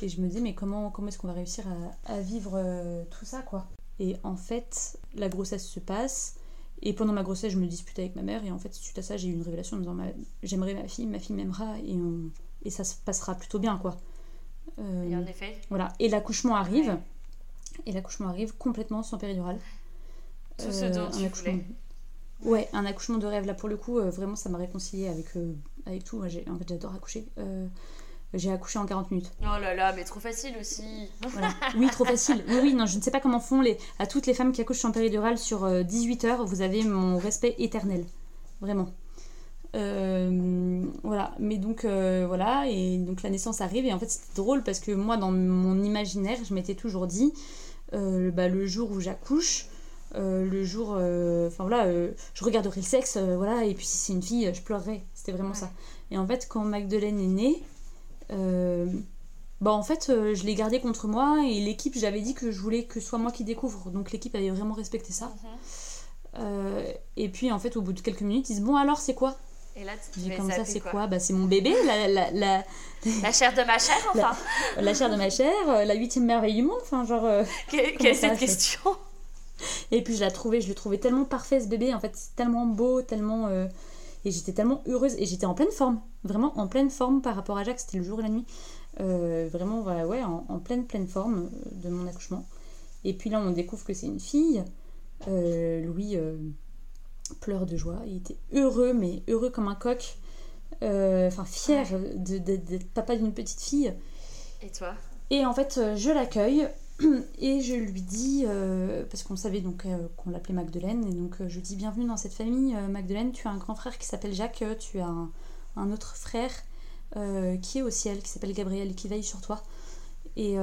Et je me disais mais comment comment est-ce qu'on va réussir à, à vivre euh, tout ça quoi? Et en fait la grossesse se passe et pendant ma grossesse je me dispute avec ma mère et en fait suite à ça j'ai eu une révélation en me disant j'aimerais ma fille, ma fille m'aimera et on- et ça se passera plutôt bien quoi. Euh, Et en effet. voilà. Et l'accouchement arrive. Ouais. Et l'accouchement arrive complètement sans péridurale. Tout ce dont tu accouchement... voulais. Ouais, un accouchement de rêve. Là, pour le coup, euh, vraiment, ça m'a réconcilié avec, euh, avec tout. Moi, en fait, j'adore accoucher. Euh, j'ai accouché en 40 minutes. Oh là là, mais trop facile aussi. Voilà. Oui, trop facile. Oui, oui, non, je ne sais pas comment font les... à toutes les femmes qui accouchent en péridurale sur euh, 18 heures. Vous avez mon respect éternel. Vraiment. Euh, voilà, mais donc euh, voilà, et donc la naissance arrive, et en fait c'était drôle parce que moi dans mon imaginaire, je m'étais toujours dit, euh, bah, le jour où j'accouche, euh, le jour, euh, enfin voilà, euh, je regarderai le sexe, euh, voilà, et puis si c'est une fille, je pleurerai, c'était vraiment ça. Et en fait, quand Magdeleine est née, euh, bah en fait, euh, je l'ai gardée contre moi, et l'équipe, j'avais dit que je voulais que ce soit moi qui découvre, donc l'équipe avait vraiment respecté ça. Euh, et puis en fait, au bout de quelques minutes, ils disent bon alors c'est quoi? Et là, tu j'ai vas comme ça, c'est quoi? quoi? Bah, c'est mon bébé, la, la, la, La chair de ma chair, enfin la chair de ma chair, euh, la huitième merveille du monde, enfin, genre. euh, Quelle est cette question? Et puis, je l'ai trouvé, je le trouvais tellement parfait, ce bébé, en fait, c'est tellement beau, tellement. euh, Et j'étais tellement heureuse, et j'étais en pleine forme, vraiment en pleine forme par rapport à Jacques, c'était le jour et la nuit. Euh, vraiment, voilà, ouais, en, en pleine, pleine forme euh, de mon accouchement. Et puis là, on découvre que c'est une fille. Euh, Louis euh, pleure de joie, il était heureux, mais heureux comme un coq. Enfin, fier d'être papa d'une petite fille. Et toi? Et en fait, je l'accueille et je lui dis, euh, parce qu'on savait donc euh, qu'on l'appelait Magdeleine, et donc euh, je dis bienvenue dans cette famille, Magdeleine, tu as un grand frère qui s'appelle Jacques, tu as un, autre frère qui est au ciel, qui s'appelle Gabriel, qui veille sur toi. Et,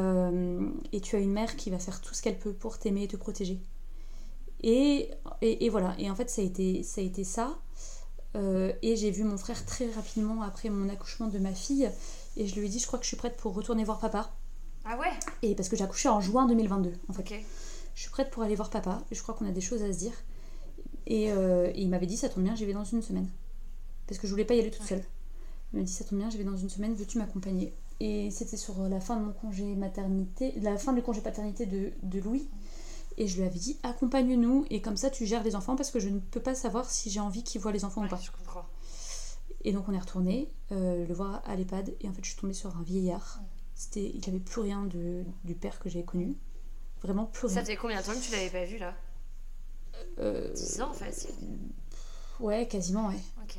et tu as une mère qui va faire tout ce qu'elle peut pour t'aimer et te protéger. Et, et, et voilà, et en fait ça a été ça. A été ça. Et j'ai vu mon frère très rapidement après mon accouchement de ma fille, et je lui ai dit, je crois que je suis prête pour retourner voir papa. Ah ouais Et parce que j'ai accouché en juin 2022, en fait. Je suis prête pour aller voir papa. Je crois qu'on a des choses à se dire. Et, euh, et il m'avait dit, ça tombe bien, j'y vais dans une semaine. Parce que je voulais pas y aller toute seule. Il m'a dit, ça tombe bien, j'y vais dans une semaine, veux-tu m'accompagner? Et c'était sur la fin de mon congé maternité, la fin du congé paternité de, de Louis. Et je lui avais dit, accompagne-nous, et comme ça tu gères les enfants, parce que je ne peux pas savoir si j'ai envie qu'il voit les enfants ou pas. je comprends. Et donc on est retourné euh, le voir à l'EHPAD et en fait je suis tombée sur un vieillard. C'était, il avait plus rien de, du père que j'avais connu. Vraiment plus rien. Ça fait combien de temps que tu l'avais pas vu là? Euh, 10 ans facile. ouais, quasiment ouais. Ok.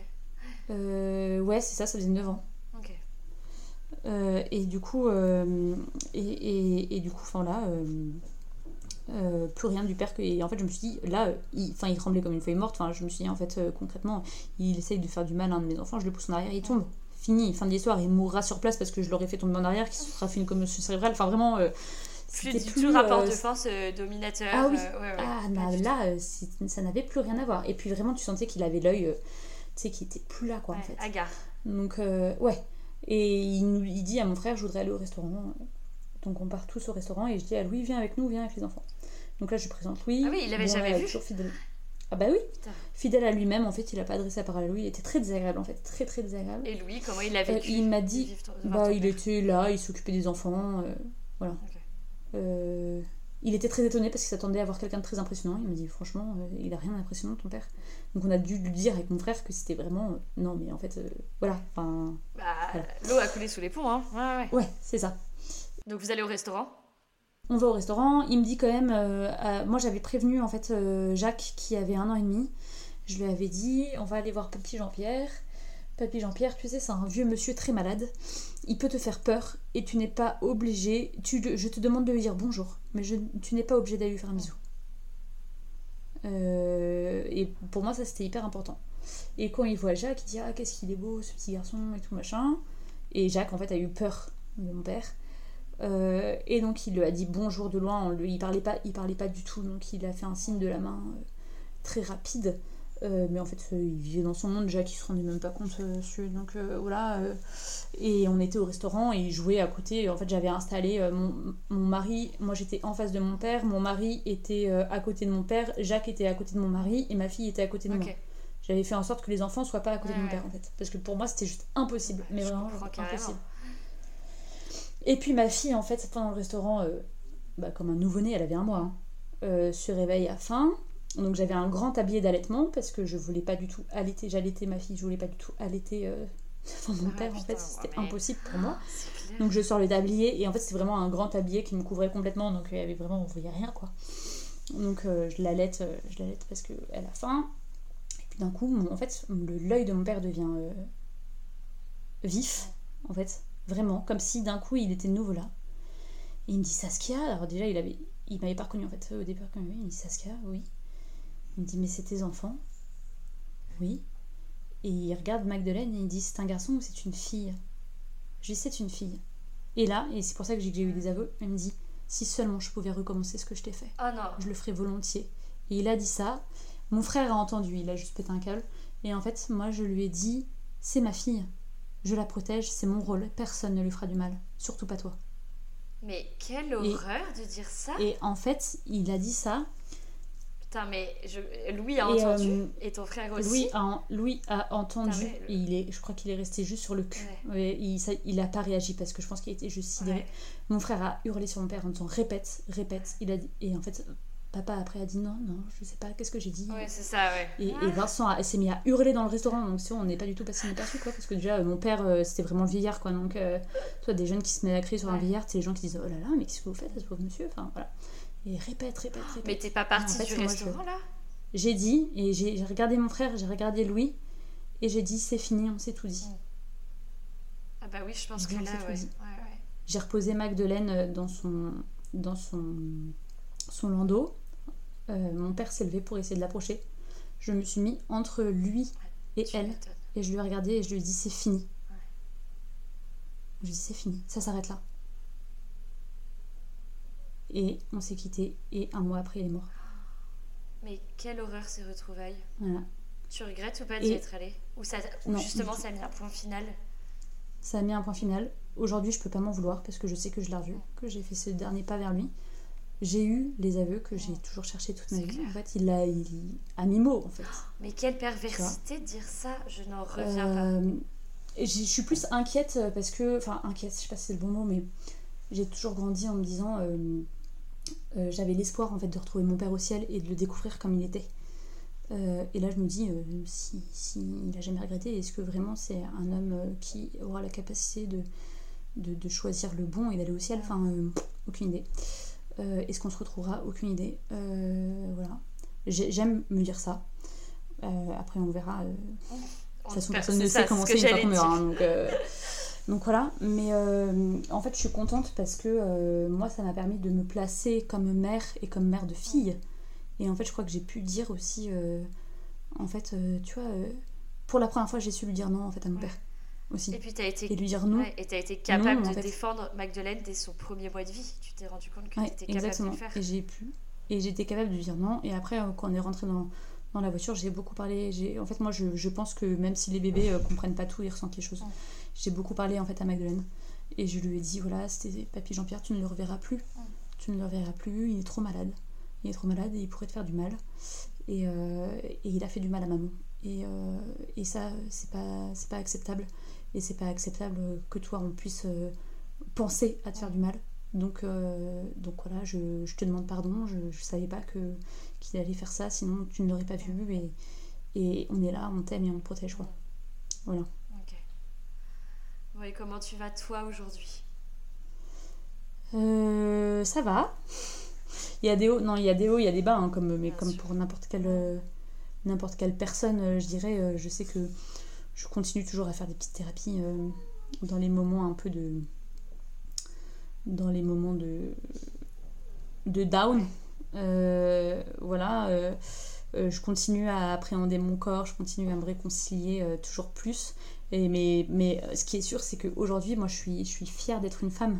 Euh, ouais, c'est ça, ça faisait 9 ans. Ok. Euh, et du coup, euh, et, et, et du coup, enfin là, euh, euh, plus rien du père que. Et en fait, je me suis dit, là, euh, il, enfin, il tremblait comme une feuille morte. Enfin, je me suis dit, en fait, euh, concrètement, il essaye de faire du mal à un de mes enfants, je le pousse en arrière, il tombe. Fini, fin de l'histoire, il mourra sur place parce que je l'aurais fait tomber en arrière, qu'il se sera fait une commotion cérébrale. Enfin, vraiment. euh, Plus du tout rapport euh, de force euh, dominateur. Ah oui. euh, ouais, ouais, Ah, bah, là, ça n'avait plus rien à voir. Et puis vraiment, tu sentais qu'il avait l'œil, tu sais, qui était plus là, quoi, en fait. hagard. Donc, ouais. Et il, nous, il dit à mon frère, je voudrais aller au restaurant. Donc, on part tous au restaurant et je dis à Louis, viens avec nous, viens avec les enfants. Donc là, je lui présente Louis. Ah oui, il l'avait jamais vu toujours fidèle. Ah bah oui, Putain. fidèle à lui-même, en fait, il a pas adressé la parole à Louis. Il était très désagréable, en fait, très très désagréable. Et Louis, comment il a Euh, vécu il m'a dit, bah, il était là, il s'occupait des enfants, euh, voilà. Euh, il était très étonné parce qu'il s'attendait à voir quelqu'un de très impressionnant. Il m'a dit franchement, il a rien d'impressionnant ton père. Donc on a dû lui dire avec mon frère que c'était vraiment non mais en fait voilà, enfin Bah, Voilà. l'eau a coulé sous les ponts, hein. Ouais, ouais. ouais c'est ça. Donc vous allez au restaurant? On va au restaurant, il me dit quand même, euh, à- moi j'avais prévenu en fait euh, Jacques qui avait un an et demi. Je lui avais dit on va aller voir Papy Jean-Pierre. Papy Jean-Pierre, tu sais, c'est un vieux monsieur très malade. Il peut te faire peur et tu n'es pas obligé. Je te demande de lui dire bonjour, mais tu n'es pas obligé d'aller lui faire un bisou. Euh, et pour moi, ça c'était hyper important. Et quand il voit Jacques, il dit Ah, qu'est-ce qu'il est beau ce petit garçon et tout machin. Et Jacques, en fait, a eu peur de mon père. Euh, et donc il lui a dit bonjour de loin, on lui, il parlait pas, il parlait pas du tout, donc il a fait un signe de la main euh, très rapide. Euh, mais en fait, il vivait dans son monde, Jacques il se rendait même pas compte. donc voilà. et on était au restaurant et il jouait à côté. En fait, j'avais installé mon, mon mari, moi j'étais en face de mon père, mon mari était à côté de mon père, Jacques était à côté de mon mari et ma fille était à côté de moi. J'avais fait en sorte que les enfants soient pas à côté de mon Ouais, père en fait. Parce que pour moi c'était juste impossible, mais Je vraiment impossible. Et puis ma fille en fait pendant le restaurant, euh, bah, comme un nouveau-né, elle avait un mois, hein, euh, se réveille à faim. Donc j'avais un grand tablier d'allaitement parce que je voulais pas du tout allaiter, j'allaitais ma fille, je voulais pas du tout allaiter euh, mon Ah, père en fait, c'était mais- impossible pour moi. Clair. Donc je sors le tablier et en fait c'est vraiment un grand tablier qui me couvrait complètement donc il y avait vraiment on voyait rien quoi. Donc euh, je l'allaite euh, je l'allaite parce que elle a faim. Et puis d'un coup mon- en fait l'œil de mon père devient euh, vif en fait vraiment comme si d'un coup il était de nouveau là. Et il me dit Saskia alors déjà il avait il m'avait pas reconnu en fait au départ quand même il me dit Saskia oui. Il me dit mais c'est tes enfants oui. Et il regarde Magdeleine et il dit c'est un garçon ou c'est une fille? Je dis c'est une fille. Et là, et c'est pour ça que j'ai eu des aveux, elle me dit si seulement je pouvais recommencer ce que je t'ai fait, Oh non. je le ferais volontiers. Et il a dit ça. Mon frère a entendu, il a juste pété un câble. Et en fait, moi, je lui ai dit c'est ma fille. Je la protège, c'est mon rôle. Personne ne lui fera du mal. Surtout pas toi. Mais quelle horreur de dire ça. Et en fait, il a dit ça. Putain, mais je... Louis a Et, entendu. euh, et ton frère aussi. Louis a, Louis a entendu. Putain, mais le- Et il est, je crois qu'il est resté juste sur le cul. Ouais, il, ça- il a pas réagi parce que je pense qu'il était juste sidéré. Ouais. Mon frère a hurlé sur mon père en disant répète, répète. Il a dit, et en fait, papa après a dit non, non, je sais pas, qu'est-ce que j'ai dit. Ouais, c'est ça, ouais. Et, et Vincent a- s'est mis à hurler dans le restaurant, donc vois, on n'est pas du tout passé inaperçu, quoi, parce que déjà, euh, mon père, euh, c'était vraiment le vieillard, quoi, donc, euh, toi, des jeunes qui se mettent à crier sur un vieillard, c'est les gens qui disent, oh là là, mais qu'est-ce que vous faites à ce pauvre monsieur, enfin, voilà. Et répète, répète, répète. Mais t'es pas fait, du moi, je- restaurant là? J'ai dit, et j'ai regardé mon frère, j'ai regardé Louis, et j'ai dit, c'est fini, on s'est tout dit. Ah bah oui, je pense que là, ouais, ouais. J'ai reposé Magdeleine euh, dans son, dans son, son landau. Euh, mon père s'est levé pour essayer de l'approcher. Je me suis mis entre lui et Tu elle. Et je lui ai regardé et je lui ai dit c'est fini. Je lui ai dit c'est fini, ça s'arrête là. Et on s'est quitté et un mois après il est mort. Mais quelle horreur ces retrouvailles. Voilà. Tu regrettes ou pas d'y Et- être allée? Ou, ça, ou Non, justement ça a mis un point final? Ça a mis un point final. Aujourd'hui je peux pas m'en vouloir parce que je sais que je l'ai revu, que j'ai fait ce dernier pas vers lui. J'ai eu les aveux que j'ai toujours cherché toute ma vie. clair. En fait, il a, il a mis mot en fait. Mais quelle perversité de dire ça Je n'en reviens pas. Euh, j'ai- je suis plus inquiète euh, parce que, enfin inquiète, je sais pas si c'est le bon mot, mais j'ai toujours grandi en me disant, euh, euh, j'avais l'espoir en fait de retrouver mon père au ciel et de le découvrir comme il était. Et là je me dis, si, si il a jamais regretté, est-ce que vraiment c'est un homme qui aura la capacité de, de, de choisir le bon et d'aller au ciel? Enfin, aucune idée. Euh, est-ce qu'on se retrouvera? Aucune idée. Euh, voilà. J'ai- J'aime me dire ça. Euh, après on verra. de toute façon, personne ne sait comment c'est une fois qu'on hein, donc, euh, donc voilà. Mais euh, en fait, je suis contente parce que euh, moi, ça m'a permis de me placer comme mère et comme mère de fille. Et en fait, je crois que j'ai pu dire aussi, en fait, tu vois, pour la première fois, j'ai su lui dire non en fait à mon père aussi. Et puis t'as été, Et lui dire non. ouais, et t'as été capable Non, de fait. défendre Magdeleine dès son premier mois de vie. Tu t'es rendu compte que Ouais, t'étais capable exactement. de le faire. Et j'ai pu. Et j'étais capable de dire non. Et après, euh, quand on est rentré dans, dans la voiture, j'ai beaucoup parlé. En fait, moi, je, je pense que même si les bébés euh, comprennent pas tout, ils ressentent les choses. J'ai beaucoup parlé en fait à Magdeleine. Et je lui ai dit voilà, c'était papy Jean-Pierre, tu ne le reverras plus. Tu ne le reverras plus. Il est trop malade. Il est trop malade et il pourrait te faire du mal. Et, euh, et il a fait du mal à maman. Et, euh, et ça, c'est pas, c'est pas acceptable. Et c'est pas acceptable que toi, on puisse euh, penser à te faire du mal. Donc, euh, donc voilà, je, je te demande pardon. Je, je savais pas que qu'il allait faire ça, sinon tu ne l'aurais pas vu. Et, et on est là, on t'aime et on te protège. Quoi. Voilà. Ok. Bon, et comment tu vas toi aujourd'hui? Euh, ça va. Il y a des hauts, non, il y a des hauts, il y a des bas, hein, comme, mais Bien comme sûr. pour n'importe quelle, n'importe quelle personne, je dirais. euh, je sais que je continue toujours à faire des petites thérapies euh, dans les moments un peu de. dans les moments de. de down. Euh, voilà. euh, je continue à appréhender mon corps, je continue à me réconcilier toujours plus. Et, mais, mais ce qui est sûr, c'est qu'aujourd'hui, moi, je suis, je suis fière d'être une femme.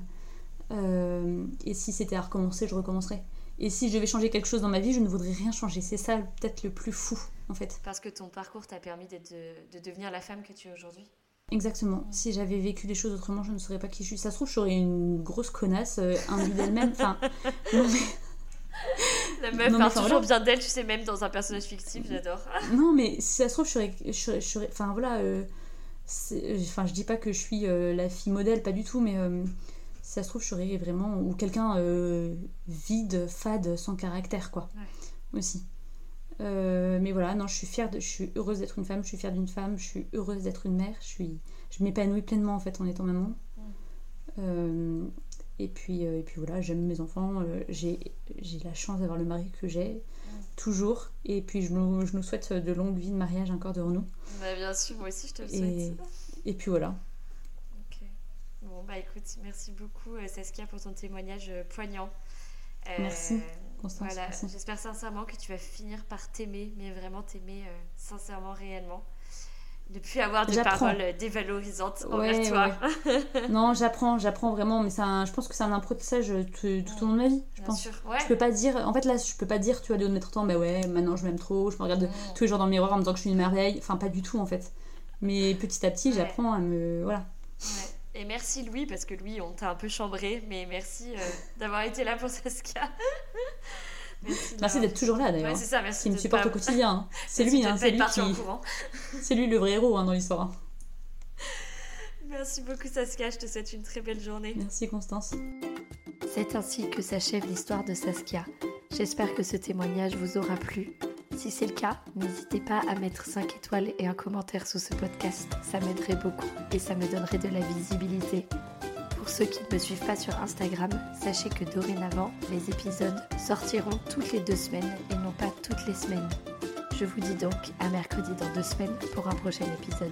Et si c'était à recommencer, je recommencerais. Et si je devais changer quelque chose dans ma vie, je ne voudrais rien changer. C'est ça peut-être le plus fou, en fait. Parce que ton parcours t'a permis de, de devenir la femme que tu es aujourd'hui. Exactement. Si j'avais vécu les choses autrement, je ne saurais pas qui je suis. Ça se trouve, j'aurais une grosse connasse, euh, d'elle-même. Enfin, non, mais... La meuf Non, toujours voilà. bien d'elle, tu sais, même dans un personnage fictif, j'adore. Non, mais si ça se trouve, je serais. je serais- je serais- Enfin, voilà. euh, c'est- enfin, je dis pas que je suis euh, la fille modèle, pas du tout, mais euh, si ça se trouve, je serais vraiment. Ou quelqu'un euh, vide, fade, sans caractère, quoi. Aussi. Euh, mais voilà, non, je suis fière de. Je suis heureuse d'être une femme, je suis fière d'une femme, je suis heureuse d'être une mère, je suis. Je m'épanouis pleinement, en fait, en étant maman. Euh, et puis, euh, et puis voilà, j'aime mes enfants, j'ai j'ai la chance d'avoir le mari que j'ai, toujours. Et puis je nous, je nous souhaite de longues vies de mariage encore devant nous. Bah, bien sûr, moi aussi, je te le souhaite. Et, et puis voilà. Bon, bah écoute, merci beaucoup Saskia pour ton témoignage poignant. Euh, Merci, Constance, Voilà, j'espère sincèrement que tu vas finir par t'aimer, mais vraiment t'aimer euh, sincèrement, réellement. Ne plus avoir de J'apprends. paroles euh, dévalorisantes envers Ouais, toi. Non, j'apprends, j'apprends vraiment, mais un- je pense que c'est un apprentissage tout, tout au long de ma vie, je Bien pense. sûr, ouais. Je peux pas dire, en fait là, je peux pas dire, tu vois, de notre temps, bah ouais, maintenant je m'aime trop, je me regarde Mm. tous les jours dans le miroir en me disant que je suis une merveille, enfin pas du tout en fait. Mais petit à petit, j'apprends à me. Voilà. Et merci Louis, parce que Louis, on t'a un peu chambré, mais merci euh, d'avoir été là pour Saskia. merci d'être toujours là d'ailleurs. Ouais, c'est ça, merci Qui me supporte pas- au quotidien. hein. C'est lui, hein, c'est lui qui. C'est lui le vrai héros hein, dans l'histoire. Merci beaucoup Saskia, je te souhaite une très belle journée. Merci Constance. C'est ainsi que s'achève l'histoire de Saskia. J'espère que ce témoignage vous aura plu. Si c'est le cas, n'hésitez pas à mettre 5 étoiles et un commentaire sous ce podcast. Ça m'aiderait beaucoup et ça me donnerait de la visibilité. Pour ceux qui ne me suivent pas sur Instagram, sachez que dorénavant, les épisodes sortiront toutes les deux semaines et non pas toutes les semaines. Je vous dis donc à mercredi dans deux semaines pour un prochain épisode.